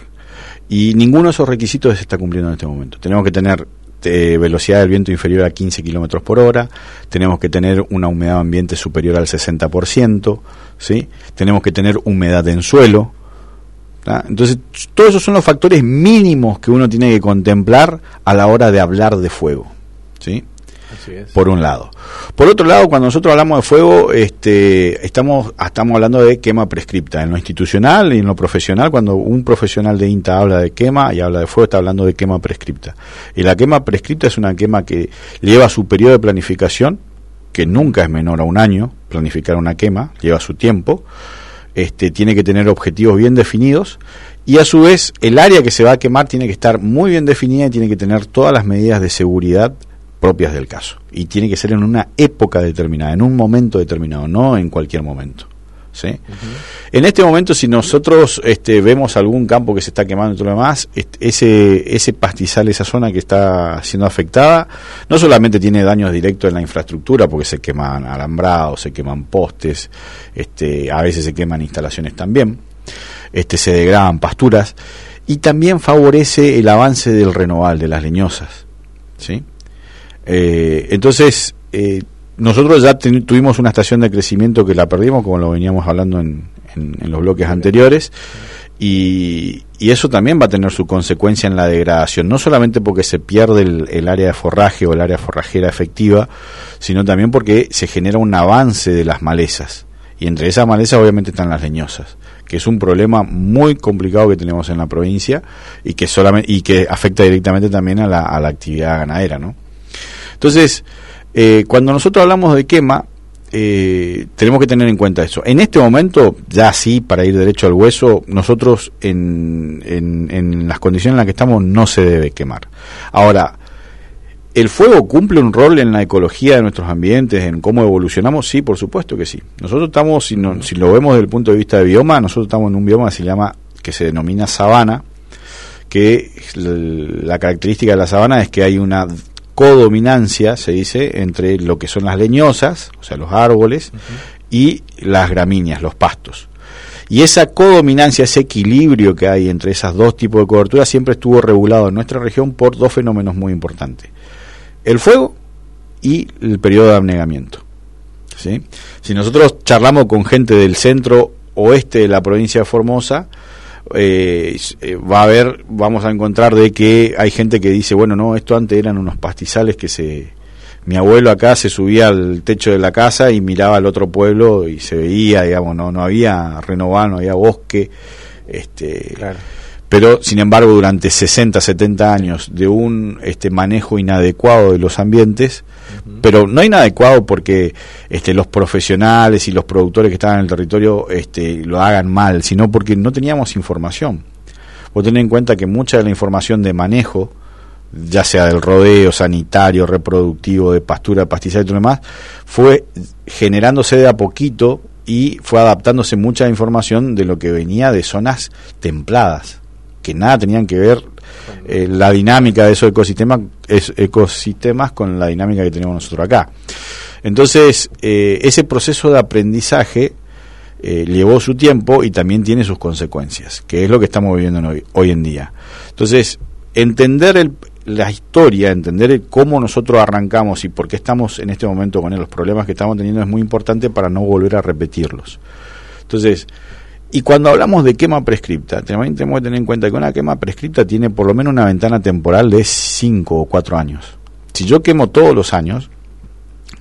Speaker 2: Y ninguno de esos requisitos se está cumpliendo en este momento. Tenemos que tener eh, velocidad del viento inferior a 15 kilómetros por hora, tenemos que tener una humedad ambiente superior al 60%, ¿sí? tenemos que tener humedad en suelo. Entonces, todos esos son los factores mínimos que uno tiene que contemplar a la hora de hablar de fuego. ¿sí? Por un lado. Por otro lado, cuando nosotros hablamos de fuego, este, estamos, estamos hablando de quema prescripta. En lo institucional y en lo profesional, cuando un profesional de INTA habla de quema y habla de fuego, está hablando de quema prescripta. Y la quema prescripta es una quema que lleva su periodo de planificación, que nunca es menor a un año, planificar una quema, lleva su tiempo. Este, tiene que tener objetivos bien definidos y a su vez el área que se va a quemar tiene que estar muy bien definida y tiene que tener todas las medidas de seguridad propias del caso. Y tiene que ser en una época determinada, en un momento determinado, no en cualquier momento. ¿sí? En este momento, si nosotros este, vemos algún campo que se está quemando y todo lo demás, ese, ese pastizal, esa zona que está siendo afectada, no solamente tiene daños directos en la infraestructura, porque se queman alambrados, se queman postes, este, a veces se queman instalaciones también, este, se degradan pasturas, y también favorece el avance del renoval, de las leñosas. ¿sí? Eh, entonces, eh, nosotros ya tuvimos una estación de crecimiento que la perdimos, como lo veníamos hablando en, los bloques anteriores, y, eso también va a tener su consecuencia en la degradación, no solamente porque se pierde el, área de forraje o el área forrajera efectiva, sino también porque se genera un avance de las malezas. Y entre esas malezas obviamente están las leñosas, que es un problema muy complicado que tenemos en la provincia y que solamente y que afecta directamente también a la, a la actividad ganadera, ¿no? Entonces, eh, cuando nosotros hablamos de quema, eh, tenemos que tener en cuenta eso. En este momento, ya sí, para ir derecho al hueso, nosotros en, en, las condiciones en las que estamos no se debe quemar. Ahora, ¿El fuego cumple un rol en la ecología de nuestros ambientes, en cómo evolucionamos? Sí, por supuesto que sí. Nosotros estamos, si, si lo vemos desde el punto de vista de bioma, nosotros estamos en un bioma que se llama, que se denomina sabana, que la característica de la sabana es que hay una codominancia, se dice, entre lo que son las leñosas, o sea, los árboles, y las gramíneas, los pastos. Y esa codominancia, ese equilibrio que hay entre esos dos tipos de cobertura siempre estuvo regulado en nuestra región por dos fenómenos muy importantes. El fuego y el periodo de abnegamiento. ¿sí? Si nosotros charlamos con gente del centro oeste de la provincia de Formosa, eh, eh, va a haber, vamos a encontrar de que hay gente que dice, bueno, no, esto antes eran unos pastizales que se... Mi abuelo acá se subía al techo de la casa y miraba al otro pueblo y se veía, digamos, no, no había renovado, no había bosque. Este, Pero, sin embargo, durante 60, 70 años de un este, manejo inadecuado de los ambientes, pero no inadecuado porque este, los profesionales y los productores que estaban en el territorio este, lo hagan mal, sino porque no teníamos información. Vos tenés en cuenta que mucha de la información de manejo, ya sea del rodeo, sanitario, reproductivo, de pastura, pastizal y todo lo demás, fue generándose de a poquito y fue adaptándose mucha información de lo que venía de zonas templadas, que nada tenían que ver eh, la dinámica de esos ecosistemas, ecosistemas con la dinámica que tenemos nosotros acá. Entonces, eh, ese proceso de aprendizaje eh, llevó su tiempo y también tiene sus consecuencias, que es lo que estamos viviendo hoy, hoy en día. Entonces, entender el, la historia, entender el cómo nosotros arrancamos y por qué estamos en este momento con los problemas que estamos teniendo es muy importante para no volver a repetirlos. Entonces, y cuando hablamos de quema prescripta, también tenemos que tener en cuenta que una quema prescripta tiene por lo menos una ventana temporal de 5 o 4 años. Si yo quemo todos los años,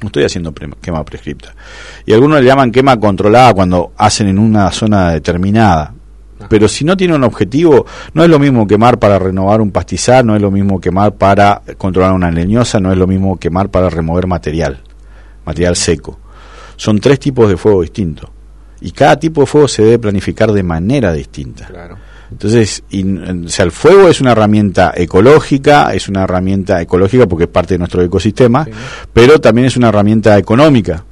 Speaker 2: no estoy haciendo quema prescripta. Y algunos le llaman quema controlada cuando hacen en una zona determinada. Pero si no tiene un objetivo, no es lo mismo quemar para renovar un pastizal, no es lo mismo quemar para controlar una leñosa, no es lo mismo quemar para remover material, material seco. Son tres tipos de fuego distintos. Y cada tipo de fuego se debe planificar de manera distinta. Entonces, o sea, el fuego es una herramienta ecológica, es una herramienta ecológica porque es parte de nuestro ecosistema, pero también es una herramienta económica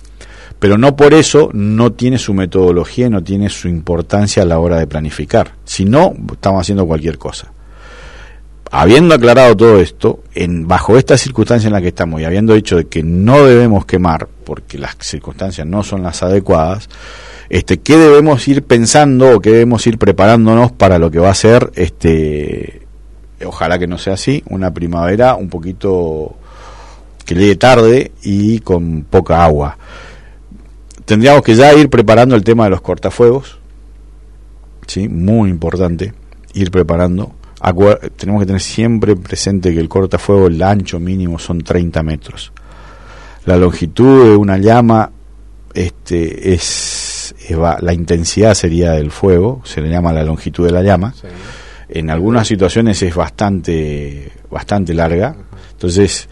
Speaker 2: pero no por eso no tiene su metodología y no tiene su importancia a la hora de planificar. Si no, estamos haciendo cualquier cosa. Habiendo aclarado todo esto, en, bajo esta circunstancia en la que estamos y habiendo dicho de que no debemos quemar, porque las circunstancias no son las adecuadas, este, ¿qué debemos ir pensando o qué debemos ir preparándonos para lo que va a ser, este, ojalá que no sea así, una primavera un poquito que llegue tarde y con poca agua? tendríamos que ya ir preparando el tema de los cortafuegos, ¿sí? muy importante, ir preparando. Tenemos que tener siempre presente que el cortafuego, el ancho mínimo son 30 metros. La longitud de una llama este, es, la intensidad sería del fuego, se le llama la longitud de la llama. En algunas situaciones es bastante, bastante larga. Entonces,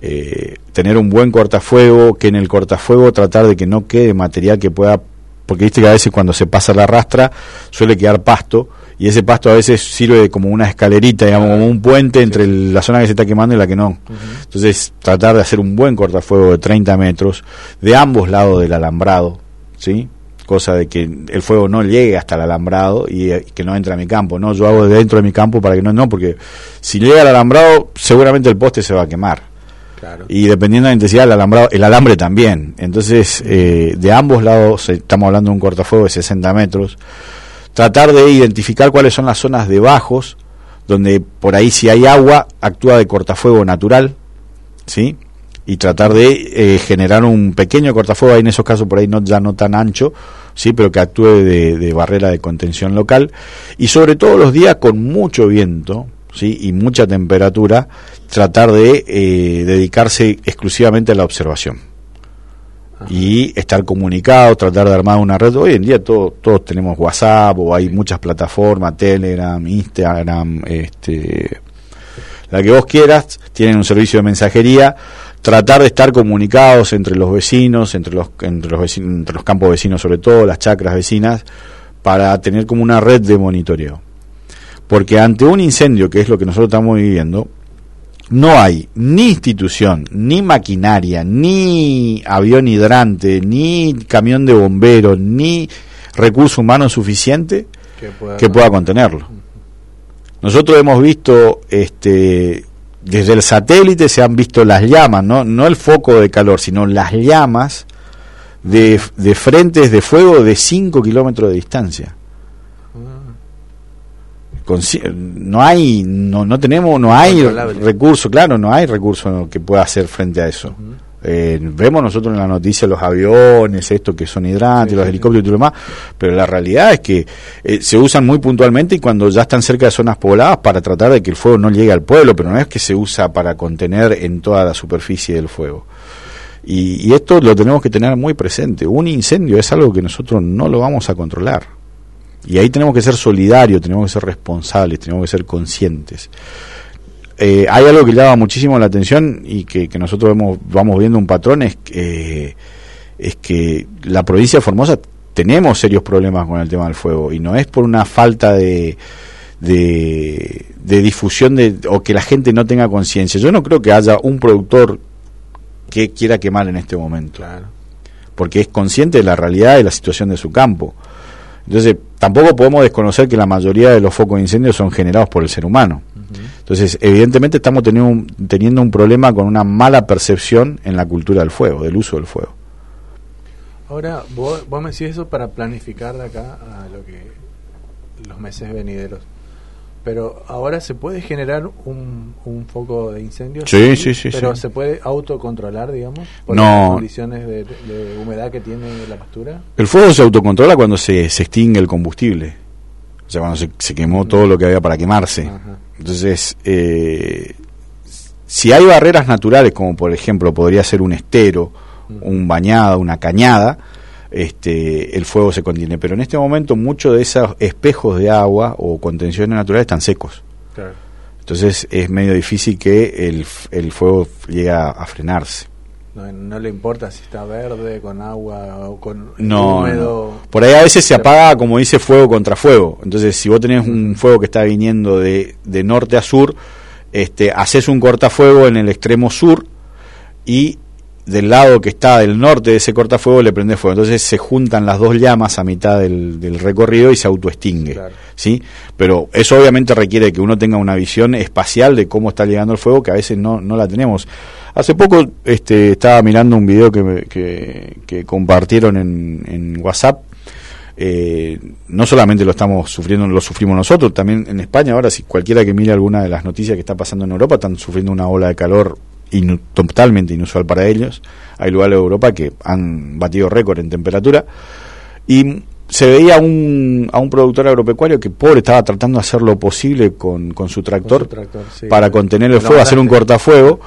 Speaker 2: eh, tener un buen cortafuego, que en el cortafuego tratar de que no quede material que pueda, porque viste que a veces cuando se pasa la rastra suele quedar pasto y ese pasto a veces sirve como una escalerita, digamos, como un puente entre la zona que se está quemando y la que no. Entonces, tratar de hacer un buen cortafuego de 30 metros de ambos lados del alambrado, ¿sí? Cosa de que el fuego no llegue hasta el alambrado y, y que no entre a mi campo, ¿no? Yo hago de dentro de mi campo para que no, no, porque si llega al alambrado, seguramente el poste se va a quemar. Y dependiendo de la intensidad alambrado, el alambre también. Entonces, eh, de ambos lados, estamos hablando de un cortafuego de 60 metros, tratar de identificar cuáles son las zonas de bajos, donde por ahí si hay agua, actúa de cortafuego natural, ¿sí? Y tratar de eh, generar un pequeño cortafuego, en esos casos por ahí no, ya no tan ancho, sí, pero que actúe de, de barrera de contención local. Y sobre todo los días con mucho viento, ¿sí? y mucha temperatura, tratar de eh, dedicarse exclusivamente a la observación. Y estar comunicado, tratar de armar una red. Hoy en día todos todos tenemos WhatsApp o hay muchas plataformas, Telegram, Instagram, este, la que vos quieras, tienen un servicio de mensajería. Tratar de estar comunicados entre los vecinos, entre los, entre los, vecinos, entre los campos vecinos sobre todo, las chacras vecinas, para tener como una red de monitoreo. Porque ante un incendio, que es lo que nosotros estamos viviendo, no hay ni institución, ni maquinaria, ni avión hidrante, ni camión de bomberos, ni recurso humano suficiente que pueda, contenerlo. Nosotros hemos visto, este, desde el satélite se han visto las llamas, no, no el foco de calor, sino las llamas de, de frentes de fuego de 5 kilómetros de distancia no hay no, no tenemos no hay recurso claro no hay recurso que pueda hacer frente a eso. Eh, vemos nosotros en la noticia los aviones estos que son hidrantes los helicópteros y todo lo demás pero la realidad es que eh, se usan muy puntualmente y cuando ya están cerca de zonas pobladas para tratar de que el fuego no llegue al pueblo pero no es que se usa para contener en toda la superficie del fuego. Y, y esto lo tenemos que tener muy presente. Un incendio es algo que nosotros no lo vamos a controlar y ahí tenemos que ser solidarios, tenemos que ser responsables, tenemos que ser conscientes. Eh, hay algo que llama muchísimo la atención y que, nosotros vemos, vamos viendo un patrón, es que, es que la provincia de Formosa tenemos serios problemas con el tema del fuego y no es por una falta de, de, de difusión de, o que la gente no tenga conciencia. Yo no creo que haya un productor que quiera quemar en este momento, porque es consciente de la realidad y la situación de su campo. Entonces, tampoco podemos desconocer que la mayoría de los focos de incendio son generados por el ser humano. Entonces, evidentemente estamos teniendo un, teniendo un problema con una mala percepción en la cultura del fuego, del uso del fuego.
Speaker 1: Ahora, vos, me decís eso para planificar de acá a lo que los meses venideros. Pero ahora se puede generar un, un foco de incendio.
Speaker 2: Sí, sí, sí,
Speaker 1: Pero
Speaker 2: sí.
Speaker 1: se puede autocontrolar, digamos, por
Speaker 2: No.
Speaker 1: las condiciones de, de humedad que tiene la pastura.
Speaker 2: El fuego se autocontrola cuando se, se extingue el combustible. O sea, cuando se, se quemó todo lo que había para quemarse. Entonces, eh, si hay barreras naturales, como por ejemplo podría ser un estero, un bañado, una cañada, este, el fuego se contiene. Pero en este momento muchos de esos espejos de agua o contenciones naturales están secos.
Speaker 1: Claro.
Speaker 2: Entonces es medio difícil que el, el fuego llegue a, a frenarse.
Speaker 1: No, no le importa si está verde, con agua o con
Speaker 2: No,
Speaker 1: húmedo.
Speaker 2: no. Por ahí a veces se apaga, como dice, fuego contra fuego. Entonces, si vos tenés un fuego que está viniendo de, de norte a sur, este, haces un cortafuego en el extremo sur y del lado que está del norte de ese cortafuego le prende fuego. Entonces se juntan las dos llamas a mitad del, del recorrido y se autoextingue. ¿sí? Pero eso obviamente requiere que uno tenga una visión espacial de cómo está llegando el fuego, que a veces no, no la tenemos. Hace poco este, estaba mirando un video que, que, que compartieron en, en WhatsApp. Eh, no solamente lo estamos sufriendo, lo sufrimos nosotros, también en España. Ahora, si cualquiera que mire alguna de las noticias que está pasando en Europa, están sufriendo una ola de calor inu- totalmente inusual para ellos. Hay lugares de Europa que han batido récord en temperatura. Y se veía a un, a un productor agropecuario que, pobre, estaba tratando de hacer lo posible con, con su tractor,
Speaker 1: su tractor, sí.
Speaker 2: para contener el fuego, hacer un cortafuego.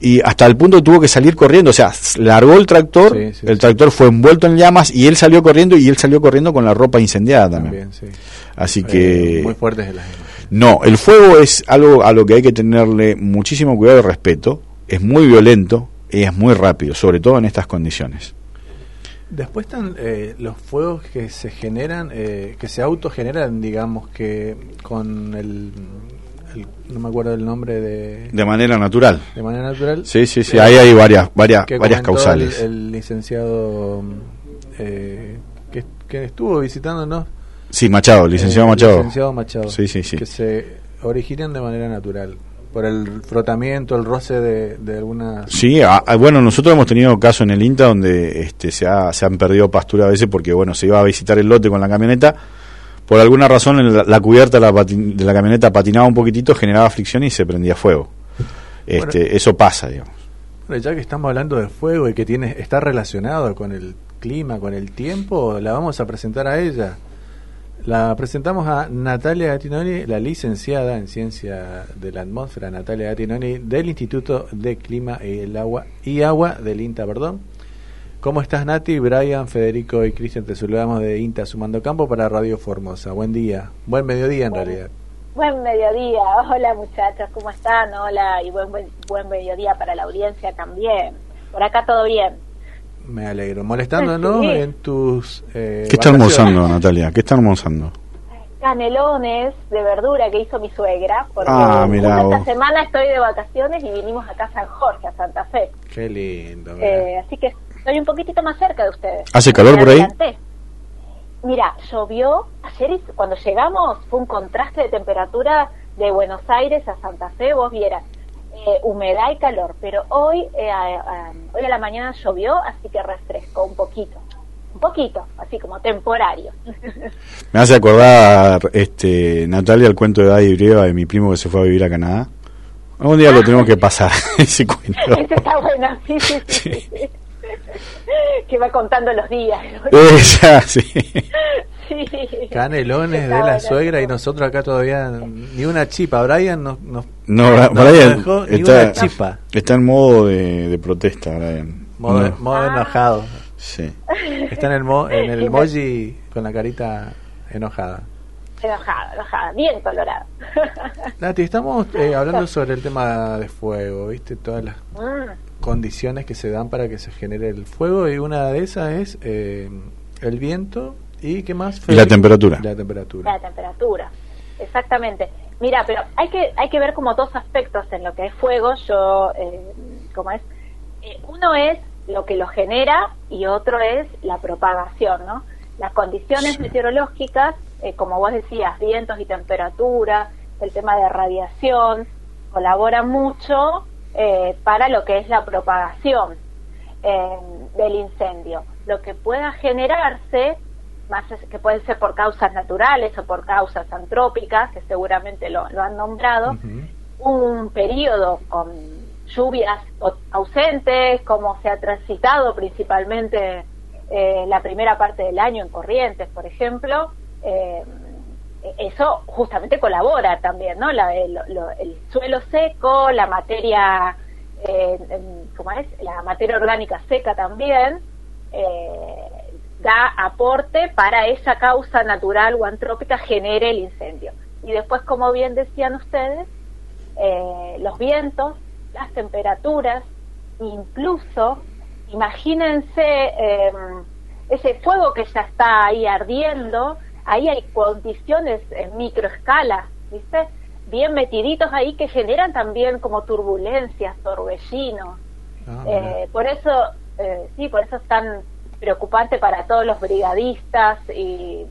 Speaker 2: Y hasta el punto que tuvo que salir corriendo. O sea, largó el tractor,
Speaker 1: Sí,
Speaker 2: el tractor fue envuelto en llamas y él salió corriendo y él salió corriendo con la ropa incendiada también.
Speaker 1: También, sí.
Speaker 2: Así que...
Speaker 1: Eh, muy fuertes de las imágenes.
Speaker 2: No, el fuego es algo a lo que hay que tenerle muchísimo cuidado y respeto. Es muy violento y es muy rápido, sobre todo en estas condiciones.
Speaker 1: Después están eh, los fuegos que se generan, eh, que se autogeneran, digamos, que con el, el- no me acuerdo el nombre de...
Speaker 2: De manera natural.
Speaker 1: De manera natural.
Speaker 2: Sí, sí, sí,
Speaker 1: Eh,
Speaker 2: ahí hay varias, varias,
Speaker 1: que
Speaker 2: varias causales.
Speaker 1: El, el licenciado eh, que, que estuvo visitándonos.
Speaker 2: Sí, Machado, licenciado
Speaker 1: Eh,
Speaker 2: Machado.
Speaker 1: Licenciado Machado.
Speaker 2: Sí, sí, sí.
Speaker 1: Que se originan de manera natural. Por el frotamiento, el roce de, de algunas...
Speaker 2: Sí, a- a- bueno, nosotros hemos tenido casos en el INTA donde este, se, ha- se han perdido pastura a veces porque, bueno, se iba a visitar el lote con la camioneta. Por alguna razón, la, la cubierta de la, patin- de la camioneta patinaba un poquitito, generaba fricción y se prendía fuego. Este,
Speaker 1: Bueno.
Speaker 2: eso pasa, digamos.
Speaker 1: Bueno, ya que estamos hablando de fuego y que tiene está relacionado con el clima, con el tiempo, la vamos a presentar a ella. La presentamos a Natalia Gattinoni, la licenciada en Ciencia de la Atmósfera, Natalia Gattinoni, del Instituto de Clima y el Agua y Agua del INTA, perdón. ¿Cómo estás, Nati? Brian, Federico y Cristian, te saludamos de INTA Sumando Campo para Radio Formosa. Buen día, buen mediodía en realidad.
Speaker 17: Buen mediodía, hola muchachos, ¿cómo están? Hola y buen, buen, buen mediodía para la audiencia también. Por acá todo bien.
Speaker 1: Me alegro. Molestándonos
Speaker 17: Sí.
Speaker 1: en tus... eh,
Speaker 2: ¿Qué está
Speaker 1: vacaciones.
Speaker 2: almorzando, Natalia? ¿Qué está almorzando?
Speaker 17: Canelones de verdura que hizo mi suegra, porque
Speaker 2: Ah,
Speaker 17: justo esta semana estoy de vacaciones y vinimos acá a San Jorge, a Santa Fe.
Speaker 1: Qué lindo.
Speaker 17: Eh, así que estoy un poquitito más cerca de ustedes.
Speaker 2: ¿Hace calor por ahí?
Speaker 17: Mira, llovió ayer y cuando llegamos fue un contraste de temperatura de Buenos Aires a Santa Fe, vos vieras, eh, humedad y calor, pero hoy, eh, a- a- hoy a la mañana llovió, así que refrescó un poquito, un poquito, así como temporario.
Speaker 2: Me hace acordar, este, Natalia, el cuento de Daddy y Brieva de mi primo que se fue a vivir a Canadá. Algún día lo tenemos que pasar, ese cuento.
Speaker 17: Ese está bueno, sí, sí, sí, sí. que va contando los días. ¿no?
Speaker 2: Esa, sí.
Speaker 1: Canelones de la suegra y nosotros acá todavía ni una chipa. Brian nos, nos,
Speaker 2: No,
Speaker 1: nos
Speaker 2: Brian
Speaker 1: dejó ni
Speaker 2: está,
Speaker 1: una chipa.
Speaker 2: está en modo de, de protesta, Brian.
Speaker 1: Modo,
Speaker 2: No.
Speaker 1: modo enojado.
Speaker 2: Sí.
Speaker 1: Está en el, mo- en el emoji con la carita enojada.
Speaker 17: Enojada, enojada, bien colorada.
Speaker 1: Nati, estamos eh, hablando sobre el tema de fuego, ¿viste? Todas las
Speaker 17: Mm,
Speaker 1: condiciones que se dan para que se genere el fuego y una de esas es eh, el viento y ¿qué más?
Speaker 2: Y la temperatura.
Speaker 1: La temperatura.
Speaker 17: La temperatura, exactamente. Mira, pero hay que hay que ver como dos aspectos en lo que es fuego. Yo, eh, como es, eh, uno es lo que lo genera y otro es la propagación, ¿no? Las condiciones meteorológicas, eh, como vos decías, vientos y temperatura, el tema de radiación, colaboran mucho eh, para lo que es la propagación eh, del incendio. Lo que pueda generarse más que pueden ser por causas naturales o por causas antrópicas, que seguramente lo, lo han nombrado, un periodo con lluvias ausentes, como se ha transitado principalmente eh, la primera parte del año en Corrientes, por ejemplo, eh, eso justamente colabora también, ¿no? La- el, lo- el suelo seco, la materia, eh, ¿cómo es? La materia orgánica seca también eh, da aporte para esa causa natural o antrópica genere el incendio. Y después, como bien decían ustedes, eh, los vientos, las temperaturas, incluso, imagínense eh, ese fuego que ya está ahí ardiendo, ahí hay condiciones en microescala, ¿viste? Bien metiditos ahí que generan también como turbulencias, torbellinos.
Speaker 1: Ah,
Speaker 17: Eh, por eso, eh, sí, por eso es tan preocupante para todos los brigadistas y,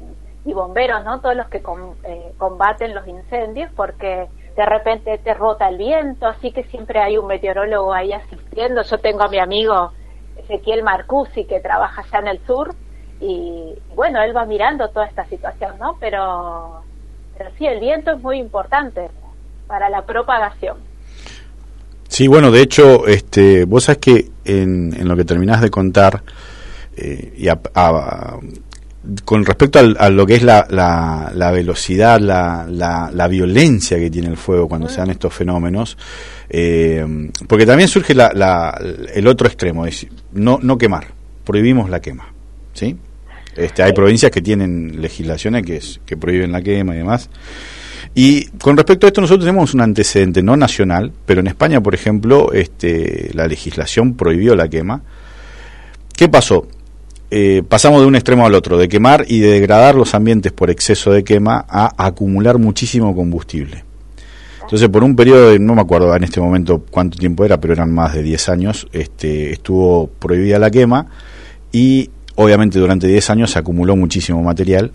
Speaker 17: bomberos, ¿no? Todos los que com- eh, combaten los incendios, porque de repente te rota el viento, así que siempre hay un meteorólogo ahí asistiendo. Yo tengo a mi amigo Ezequiel Marcusi que trabaja allá en el sur y bueno, él va mirando toda esta situación, ¿no? Pero, sí, el viento es muy importante para la propagación.
Speaker 2: Sí, bueno, de hecho, este, vos sabés que en, en lo que terminás de contar, eh, y a- a- con respecto al- a lo que es la, la, la velocidad, la, la, la violencia que tiene el fuego cuando se dan estos fenómenos, eh, porque también surge la, la- el otro extremo, es no, no quemar, prohibimos la quema, ¿sí? Este, hay provincias que tienen legislaciones que, es- que prohíben la quema y demás. Y con respecto a esto nosotros tenemos un antecedente no nacional, pero en España, por ejemplo, este, la legislación prohibió la quema. ¿Qué pasó? Eh, pasamos de un extremo al otro, de quemar y de degradar los ambientes por exceso de quema a acumular muchísimo combustible. Entonces, por un periodo de, no me acuerdo en este momento cuánto tiempo era, pero eran más de 10 años, este, estuvo prohibida la quema y obviamente durante 10 años se acumuló muchísimo material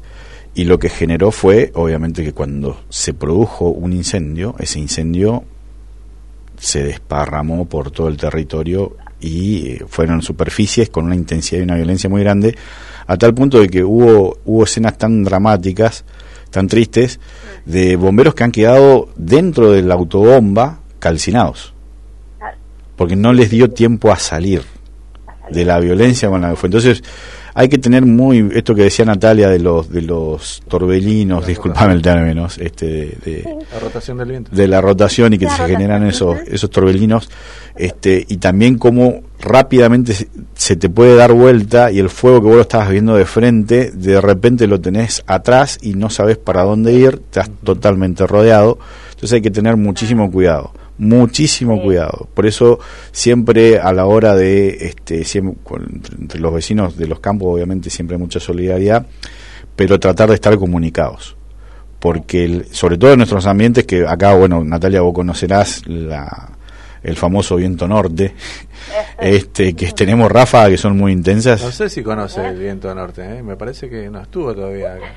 Speaker 2: y lo que generó fue, obviamente, que cuando se produjo un incendio, ese incendio se desparramó por todo el territorio y eh, fueron superficies con una intensidad y una violencia muy grande, a tal punto de que hubo, hubo escenas tan dramáticas, tan tristes, de bomberos que han quedado dentro de la autobomba calcinados, porque no les dio tiempo a salir. de la violencia con la que fue. Entonces, hay que tener muy esto que decía Natalia de los de los torbellinos, disculpame el término, este de, de-
Speaker 1: La rotación del viento.
Speaker 2: de la rotación y que
Speaker 1: La
Speaker 2: se
Speaker 1: rotación,
Speaker 2: generan esos esos torbellinos este y también cómo rápidamente se, se te puede dar vuelta y el fuego que vos lo estabas viendo de frente de repente lo tenés atrás y no sabes para dónde ir estás totalmente rodeado. Entonces hay que tener muchísimo cuidado muchísimo cuidado por eso siempre a la hora de este siempre, con- entre, los vecinos de los campos obviamente siempre hay mucha solidaridad pero tratar de estar comunicados porque el- sobre todo en nuestros ambientes que acá bueno Natalia vos conocerás la el famoso viento norte este que tenemos ráfagas que son muy intensas
Speaker 1: No sé si conoce el viento norte, ¿eh? me parece que no estuvo todavía acá.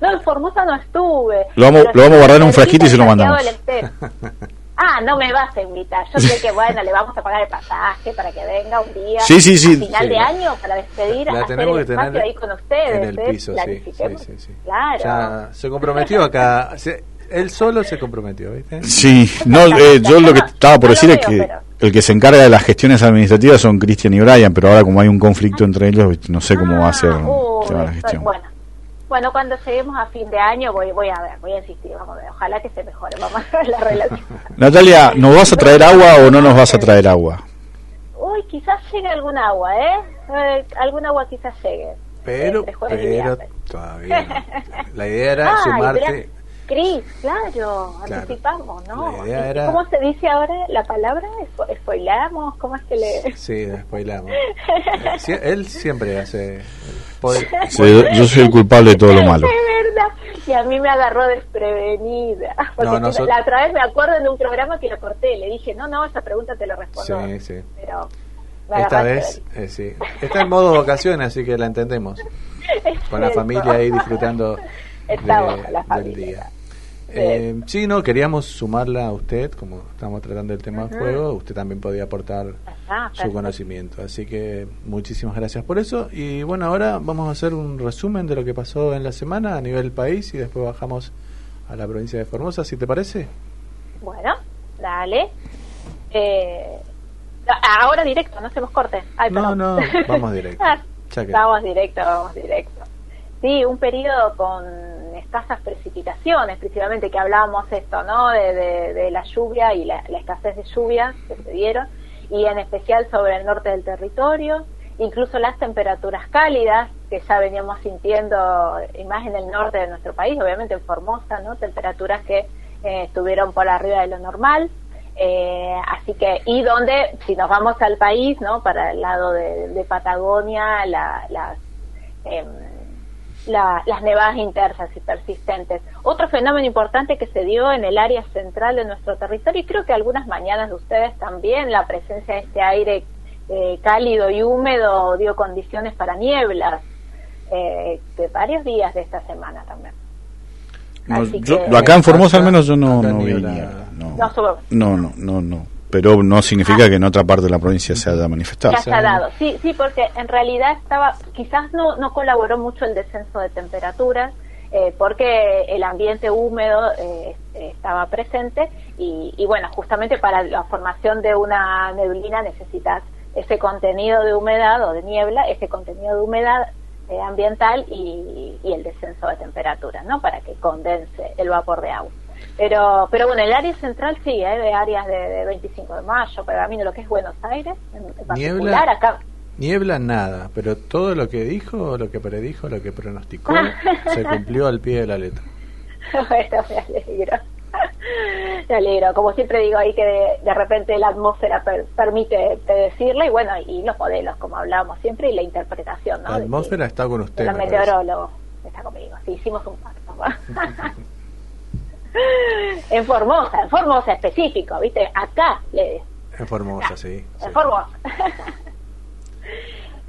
Speaker 17: No, en Formosa no estuve.
Speaker 2: Lo vamos- lo vamos a guardar en un frasquito y se lo mandamos.
Speaker 17: Ah, no me vas a invitar. Yo sé que, bueno, le vamos a pagar el pasaje para que venga un día.
Speaker 2: Sí, sí, sí.
Speaker 17: A final
Speaker 2: Sí,
Speaker 17: de
Speaker 2: la-
Speaker 17: año para despedir,
Speaker 1: la
Speaker 17: hacer
Speaker 1: tenemos
Speaker 17: el
Speaker 1: que tener
Speaker 17: espacio ahí con ustedes.
Speaker 1: en el
Speaker 17: ¿eh?
Speaker 1: piso, sí,
Speaker 17: Planifiquemos.
Speaker 1: sí, sí, sí.
Speaker 17: Claro.
Speaker 1: Ya se comprometió acá, se- él solo se comprometió, ¿viste?
Speaker 2: sí no eh, yo lo que estaba por decir es que el que se encarga de las gestiones administrativas son Cristian y Brian pero ahora como hay un conflicto entre ellos no sé cómo va a ser tema de la gestión
Speaker 17: bueno. Bueno, cuando lleguemos a fin de año voy, voy a ver, voy a insistir, vamos a ver, ojalá que se mejore, vamos a ver la relación.
Speaker 2: Natalia ¿nos vas a traer agua o no nos vas a traer agua?
Speaker 17: Uy, quizás llegue algún agua, ¿eh? eh algún agua quizás llegue.
Speaker 1: Pero,
Speaker 17: y
Speaker 1: pero todavía no. La idea era
Speaker 17: Ay,
Speaker 1: sumarte.
Speaker 17: Cris, claro,
Speaker 1: Claro.
Speaker 17: anticipamos, ¿no?
Speaker 1: La idea era-
Speaker 17: ¿Cómo se dice ahora la palabra? ¿Spoilamos? ¿Cómo es que le...?
Speaker 1: Sí, despoilamos. Sí, él siempre hace.
Speaker 2: Sí, yo, soy el culpable de todo lo malo
Speaker 17: Es verdad. Y a mí me agarró desprevenida. Porque
Speaker 1: No,
Speaker 17: la otra vez me acuerdo en un programa que lo corté. Le dije, no, no, esa pregunta te la respondo.
Speaker 1: Sí, sí.
Speaker 17: Pero
Speaker 1: Esta vez, eh, sí. Está en modo vacaciones, así que la entendemos. Con la familia ahí disfrutando de-
Speaker 17: la
Speaker 1: del
Speaker 17: familia.
Speaker 1: día. Eh, sí, no, queríamos sumarla a usted, como estamos tratando el tema
Speaker 17: Ujú.
Speaker 1: del juego, usted también podía aportar
Speaker 17: Ah,
Speaker 1: su conocimiento. Así que muchísimas gracias por eso. Y bueno, ahora vamos a hacer un resumen de lo que pasó en la semana a nivel país y después bajamos a la provincia de Formosa, si te parece.
Speaker 17: Bueno, dale. Eh, ahora directo, no hacemos corte. Ay,
Speaker 1: No,
Speaker 17: perdón.
Speaker 1: no, vamos directo.
Speaker 17: Vamos directo, vamos directo. Sí, un periodo con escasas precipitaciones, principalmente que hablábamos esto, ¿no? De, la lluvia y la, escasez de lluvia que se dieron, y en especial sobre el norte del territorio, incluso las temperaturas cálidas que ya veníamos sintiendo, y más en el norte de nuestro país, obviamente en Formosa, ¿no? Temperaturas que eh, estuvieron por arriba de lo normal. Eh, así que, y donde, si nos vamos al país, ¿no? Para el lado de, de Patagonia, la- las, em, la- las nevadas intensas y persistentes. Otro fenómeno importante que se dio en el área central de nuestro territorio, y creo que algunas mañanas de ustedes también, la presencia de este aire eh, cálido y húmedo dio condiciones para nieblas eh, de varios días de esta semana también.
Speaker 2: No,
Speaker 17: Así
Speaker 2: yo-
Speaker 17: que-
Speaker 2: acá en Formosa al menos yo no, no vi
Speaker 1: niebla.
Speaker 2: No,
Speaker 17: no,
Speaker 2: no, no. Pero no significa que en otra parte de la provincia se haya manifestado.
Speaker 17: Ya se ha dado, sí, sí, porque en realidad estaba, quizás no, no colaboró mucho el descenso de temperaturas, eh, porque el ambiente húmedo eh, estaba presente y, y bueno, justamente para la formación de una neblina necesitas ese contenido de humedad o de niebla, ese contenido de humedad eh, ambiental y, y el descenso de temperaturas, ¿no? Para que condense el vapor de agua. Pero, pero bueno, el área central sí, ¿eh? de áreas de, de 25 de mayo, mí lo que es Buenos Aires, en, en particular
Speaker 1: Niebla.
Speaker 17: acá.
Speaker 1: Niebla nada, pero todo lo que dijo, lo que predijo, lo que pronosticó, se cumplió al pie de la letra.
Speaker 17: bueno, me alegro. Me alegro. Como siempre digo ahí que de, de repente la atmósfera per- permite predecirla y bueno, y los modelos, como hablábamos siempre, y la interpretación, ¿no?
Speaker 1: La
Speaker 17: De-
Speaker 1: atmósfera está con usted.
Speaker 17: los meteorólogos. Está conmigo. Sí, hicimos un pacto. en Formosa, en Formosa específico, ¿viste? Acá le
Speaker 1: En Formosa, sí.
Speaker 17: en Formosa.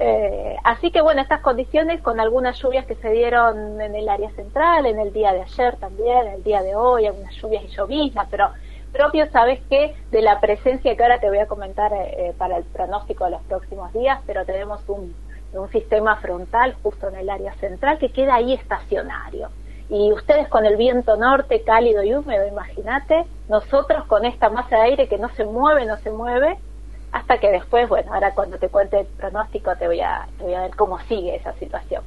Speaker 17: Eh, así que bueno, estas condiciones con algunas lluvias que se dieron en el área central, en el día de ayer también, el día de hoy, algunas lluvias y lloviznas, pero propio, ¿sabes qué? De la presencia que ahora te voy a comentar eh, eh, para el pronóstico de los próximos días, pero tenemos un, un sistema frontal justo en el área central que queda ahí estacionario. Y ustedes con el viento norte cálido y húmedo, imagínate, nosotros con esta masa de aire que no se mueve, no se mueve, hasta que después, bueno, ahora cuando te cuente el pronóstico te voy a, te voy a ver cómo sigue esa situación.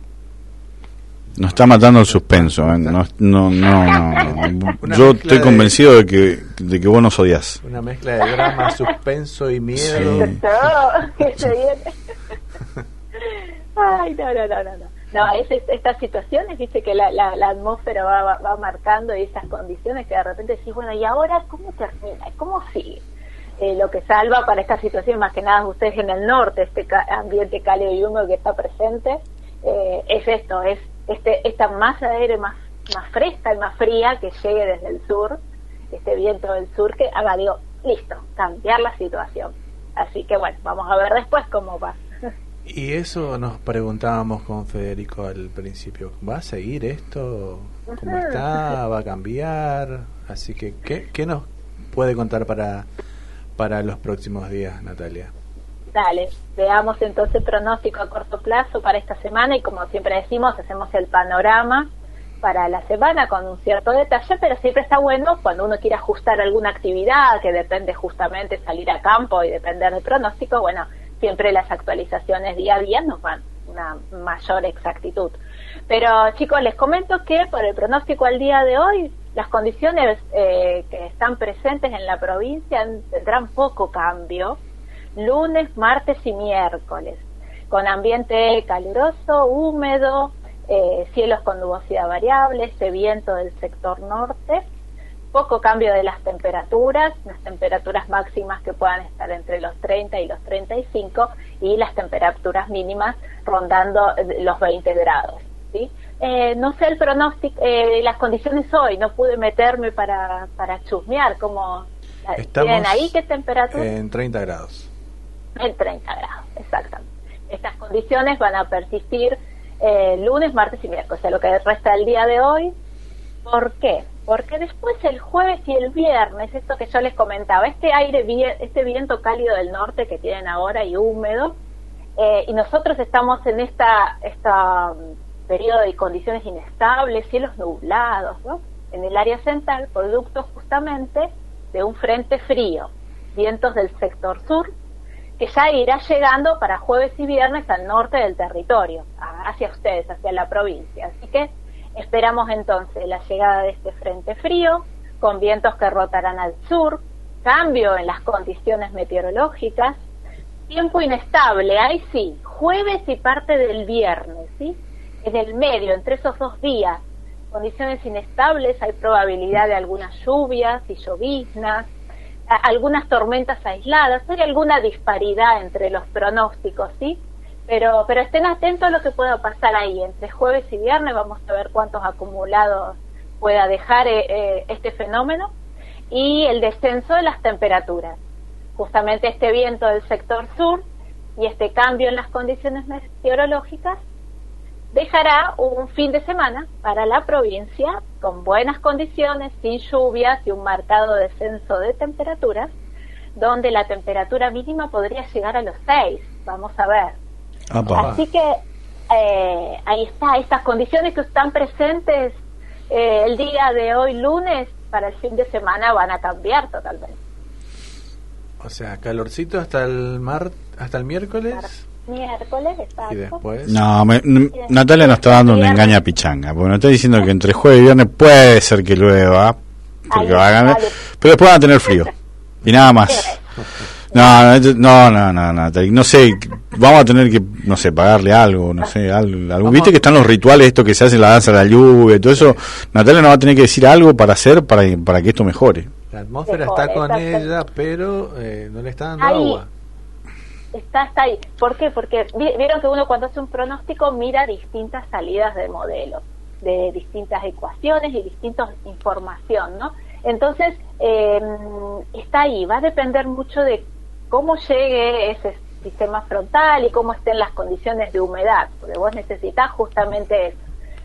Speaker 2: Nos está matando el suspenso. ¿eh? No, no, no, no. Yo estoy convencido de que, de que vos nos odias.
Speaker 1: Una mezcla de drama, suspenso y miedo.
Speaker 2: Sí.
Speaker 17: Que se viene. Ay, no, no, no, no. No. Es, es- estas situaciones, viste que la, la, la atmósfera va, va, va marcando y esas condiciones que de repente decís, bueno, ¿y ahora cómo termina? ¿Cómo sigue? Eh, lo que salva para esta situación, más que nada ustedes en el norte, este ca- ambiente cálido y húmedo que está presente, eh, es esto, es este esta masa de aire más, más fresca y más fría que llegue desde el sur, este viento del sur que haga, digo, listo, cambiar la situación. Así que bueno, vamos a ver después cómo va.
Speaker 1: Y eso nos preguntábamos con Federico al principio. ¿Va a seguir esto
Speaker 17: Ujú.
Speaker 1: está? ¿Va a cambiar? Así que, ¿qué, qué nos puede contar para, para los próximos días, Natalia?
Speaker 17: Dale, veamos entonces pronóstico a corto plazo para esta semana y como siempre decimos, hacemos el panorama para la semana con un cierto detalle, pero siempre está bueno cuando uno quiere ajustar alguna actividad que depende justamente salir a campo y depender del pronóstico, bueno, siempre las actualizaciones día a día nos dan una mayor exactitud. Pero chicos, les comento que por el pronóstico al día de hoy, las condiciones eh, que están presentes en la provincia tendrán poco cambio lunes, martes y miércoles, con ambiente caluroso, húmedo, eh, cielos con nubosidad variable, este viento del sector norte, poco cambio de las temperaturas, las temperaturas máximas que puedan estar entre los 30 y los 35 y las temperaturas mínimas rondando eh, los 20 grados. ¿sí? Eh, no sé el pronóstico, eh, las condiciones hoy, no pude meterme para, para chusmear, como
Speaker 1: Estamos
Speaker 17: ¿Tienen ahí qué temperatura?
Speaker 1: En 30 grados.
Speaker 17: En 30 grados, exactamente. Estas condiciones van a persistir eh, lunes, martes y miércoles, o sea, lo que resta del día de hoy. ¿Por qué? Porque después el jueves y el viernes, esto que yo les comentaba, este aire, este viento cálido del norte que tienen ahora y húmedo, eh, y nosotros estamos en esta, esta mm, periodo de condiciones inestables, cielos nublados, ¿no? En el área central, producto justamente de un frente frío, vientos del sector sur, que ya irá llegando para jueves y viernes al norte del territorio, hacia ustedes, hacia la provincia. Así que esperamos entonces la llegada de este frente frío, con vientos que rotarán al sur, cambio en las condiciones meteorológicas, tiempo inestable, ahí sí, jueves y parte del viernes, ¿sí? En el medio, entre esos dos días, condiciones inestables, hay probabilidad de algunas lluvias y lloviznas, algunas tormentas aisladas, hay alguna disparidad entre los pronósticos, ¿sí? Pero, pero estén atentos a lo que pueda pasar ahí. Entre jueves y viernes vamos a ver cuántos acumulados pueda dejar eh, eh, este fenómeno y el descenso de las temperaturas. Justamente este viento del sector sur y este cambio en las condiciones meteorológicas dejará un fin de semana para la provincia con buenas condiciones, sin lluvias y un marcado descenso de temperaturas, donde la temperatura mínima podría llegar a los 6. Vamos a ver. Así que eh, ahí está, estas condiciones que están presentes eh, el día de hoy lunes para el fin de semana van a cambiar totalmente.
Speaker 1: O sea, calorcito hasta el mar, hasta el miércoles
Speaker 17: Miércoles, exacto.
Speaker 1: y después.
Speaker 2: No, me- Natalia nos está dando una engaña pichanga, porque nos está diciendo que entre jueves y viernes puede ser que llueva, porque va a ganar, pero después van a tener frío. Y nada más. No, no, no, no, Natalia, no sé, vamos a tener que, no sé, pagarle algo, no sé, algo, algo. Viste que están los rituales, esto que se hace la danza de la lluvia, y todo eso. Natalia nos va a tener que decir algo para hacer para, para que esto mejore.
Speaker 1: La atmósfera
Speaker 17: Mejor,
Speaker 1: está con
Speaker 17: exacto.
Speaker 1: ella, pero eh, no le está dando
Speaker 17: Ahí.
Speaker 1: agua.
Speaker 17: Está, está ahí. ¿Por qué? Porque vi- vieron que uno cuando hace un pronóstico mira distintas salidas de modelos, de distintas ecuaciones y distintas información, ¿no? Entonces, eh, está ahí. Va a depender mucho de cómo llegue ese sistema frontal y cómo estén las condiciones de humedad, porque vos necesitas justamente eso,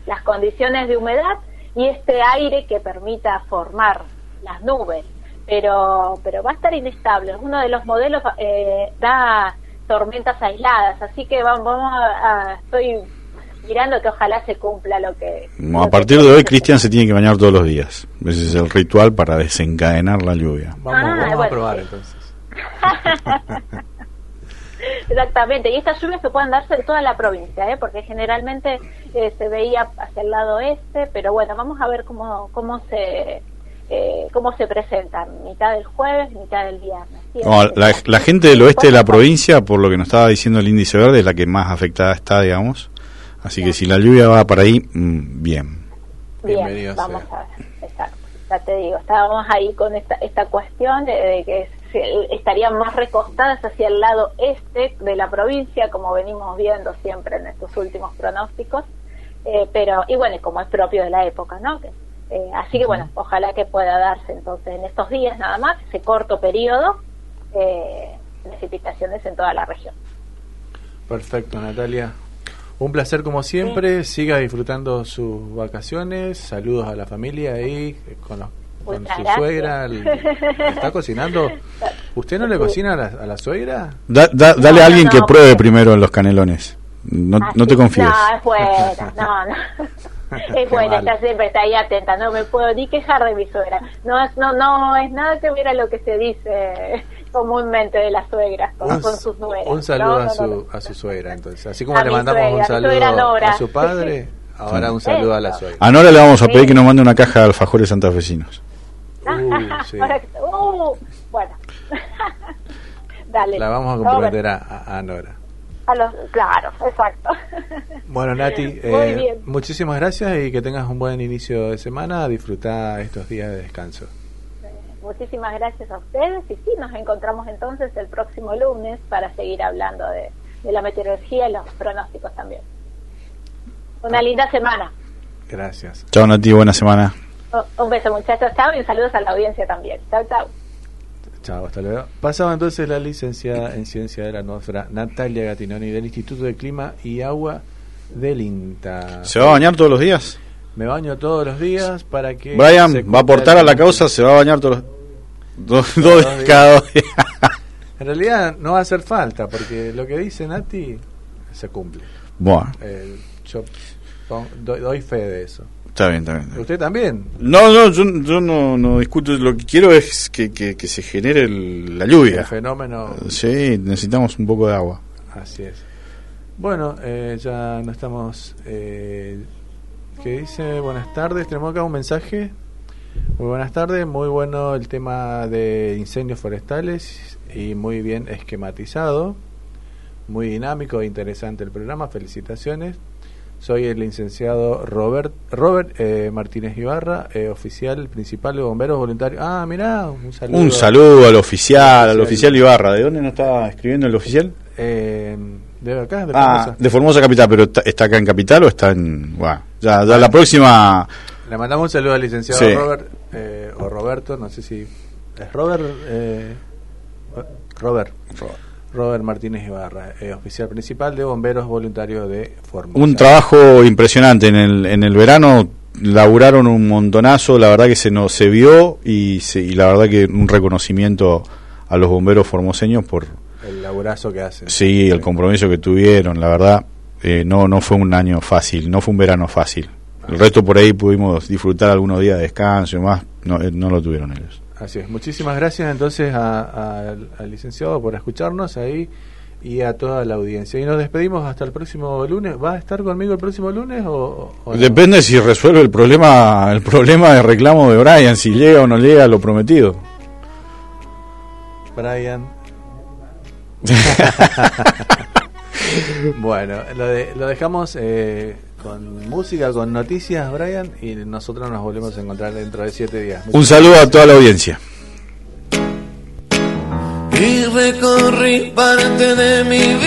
Speaker 17: las condiciones de humedad y este aire que permita formar las nubes pero pero va a estar inestable. Uno de los modelos eh, da tormentas aisladas, así que vamos, vamos a, a- estoy mirando que ojalá se cumpla lo que
Speaker 2: No, a partir de hoy, Cristian se tiene que bañar todos los días. Ese es el ritual para desencadenar la lluvia.
Speaker 1: Vamos,
Speaker 17: Ah,
Speaker 1: vamos a probar entonces.
Speaker 17: Exactamente, y estas lluvias se pueden darse en toda la provincia, ¿eh? porque generalmente eh, se veía hacia el lado este, pero bueno, vamos a ver cómo, cómo se eh, cómo se presentan, mitad del jueves, mitad del viernes. ¿sí?
Speaker 2: No, la, la gente del oeste de la provincia, por lo que nos estaba diciendo el índice verde, es la que más afectada está, digamos. Así que si la lluvia va para ahí, mm, bien.
Speaker 17: Bien,
Speaker 1: Bienvenido
Speaker 17: vamos
Speaker 1: sea.
Speaker 17: a ver, exacto. Ya te digo, estábamos ahí con esta, esta cuestión de, de que se- estarían más recostadas hacia el lado este de la provincia, como venimos viendo siempre en estos últimos pronósticos, eh, pero, y bueno, y como es propio de la época, ¿no? Eh, así que bueno, ojalá que pueda darse entonces en estos días nada más, ese corto periodo, eh, precipitaciones en toda la región.
Speaker 1: Perfecto, Natalia. Un placer como siempre. Siga disfrutando sus vacaciones. Saludos a la familia ahí eh, con, los- con
Speaker 17: Muchas
Speaker 1: su
Speaker 17: gracias.
Speaker 1: suegra. El- ¿Está cocinando? ¿Usted no le cocina a la, a la suegra?
Speaker 2: Da- da- dale
Speaker 17: No,
Speaker 2: a alguien
Speaker 17: no,
Speaker 2: que
Speaker 17: no,
Speaker 2: pruebe primero en los canelones. No, no te confíes.
Speaker 17: No, es buena, no, no. Es buena, está siempre está ahí atenta, no me puedo ni quejar de mi suegra. No es, no, no es nada que ver a lo que se dice comúnmente de las suegras con,
Speaker 1: Un,
Speaker 17: con sus nueras.
Speaker 1: un saludo
Speaker 17: No,
Speaker 1: a, su,
Speaker 17: no, no.
Speaker 1: a su suegra, entonces. Así como
Speaker 17: A
Speaker 1: le mandamos
Speaker 17: suegra,
Speaker 1: un saludo a su padre, ahora un saludo a la suegra.
Speaker 2: A Nora le vamos a pedir que nos mande una caja de alfajores santafesinos.
Speaker 1: Uh, sí.
Speaker 17: Uh, bueno. Dale.
Speaker 1: La vamos a comprometer a, a- a Nora.
Speaker 17: a los, claro, exacto.
Speaker 1: Bueno, Nati, eh, muchísimas gracias y que tengas un buen inicio de semana. Disfruta estos días de descanso.
Speaker 17: Muchísimas gracias a ustedes y sí, nos encontramos entonces el próximo lunes para seguir hablando de, de la meteorología y los pronósticos también. Una linda semana.
Speaker 1: Gracias.
Speaker 2: Chao Nati, buena semana.
Speaker 17: Un beso muchachos, chao y saludos a la audiencia también. Chao, chao.
Speaker 1: Chao, hasta luego. Pasaba entonces la licenciada en Ciencia de la Atmósfera Natalia Gatinoni del Instituto de Clima y Agua del INTA.
Speaker 2: ¿Se va a bañar todos los días?
Speaker 1: Me baño todos los días para que...
Speaker 2: Brian va a aportar
Speaker 1: el
Speaker 2: a la causa, se va a bañar todos los... Dos, dos
Speaker 1: días.
Speaker 2: cada dos días.
Speaker 1: En realidad no va a hacer falta, porque lo que dice Nati se cumple.
Speaker 2: Bueno,
Speaker 1: Eh, yo doy fe de eso.
Speaker 2: Está bien, está bien.
Speaker 1: ¿Usted también?
Speaker 2: No, no, yo, yo no, no discuto. Lo que quiero es que, que, que se genere el- la lluvia.
Speaker 1: El fenómeno.
Speaker 2: Sí, necesitamos un poco de agua.
Speaker 1: Así es. Bueno, eh, ya no estamos. Eh, ¿Qué dice? Buenas tardes. Tenemos acá un mensaje. Muy buenas tardes. Muy bueno el tema de incendios forestales y muy bien esquematizado. Muy dinámico e interesante el programa. Felicitaciones. Soy el licenciado Robert Robert eh, Martínez Ibarra, eh, oficial principal de bomberos voluntarios. Ah, mirá, un saludo.
Speaker 2: Un saludo al oficial, al oficial Ibarra. ¿De dónde nos está escribiendo el oficial?
Speaker 1: Eh, de acá, de
Speaker 2: Ah,
Speaker 1: Formosa.
Speaker 2: de Formosa Capital, pero está, está acá en Capital o está en... Bueno, ya, ya la próxima...
Speaker 1: Le mandamos un saludo al licenciado
Speaker 2: Sí.
Speaker 1: Robert, eh, o Roberto, no sé si es Robert, eh, Robert, Robert Martínez Ibarra, eh, oficial principal de bomberos voluntarios de Formosa.
Speaker 2: Un trabajo impresionante. En el, en el verano laburaron un montonazo, la verdad que se nos se vio y, se- y la verdad que un reconocimiento a los bomberos formoseños por
Speaker 1: El laburazo que hacen.
Speaker 2: sí el compromiso que tuvieron, la verdad eh, no no fue un año fácil, no fue un verano fácil. El resto por ahí pudimos disfrutar algunos días de descanso y más, no, eh, no lo tuvieron ellos.
Speaker 1: Así es. Muchísimas gracias entonces a- a- al, licenciado por escucharnos ahí y a toda la audiencia. Y nos despedimos hasta el próximo lunes. ¿Va a estar conmigo el próximo lunes o, o no?
Speaker 2: Depende si resuelve el problema el problema de reclamo de Brian, si llega o no llega a lo prometido.
Speaker 1: Brian. bueno, lo, de- lo dejamos eh, con música, con noticias, Brian, y nosotros nos volvemos a encontrar dentro de siete días.
Speaker 2: Un saludo a toda la audiencia.
Speaker 10: y recorrí parte de mi vida.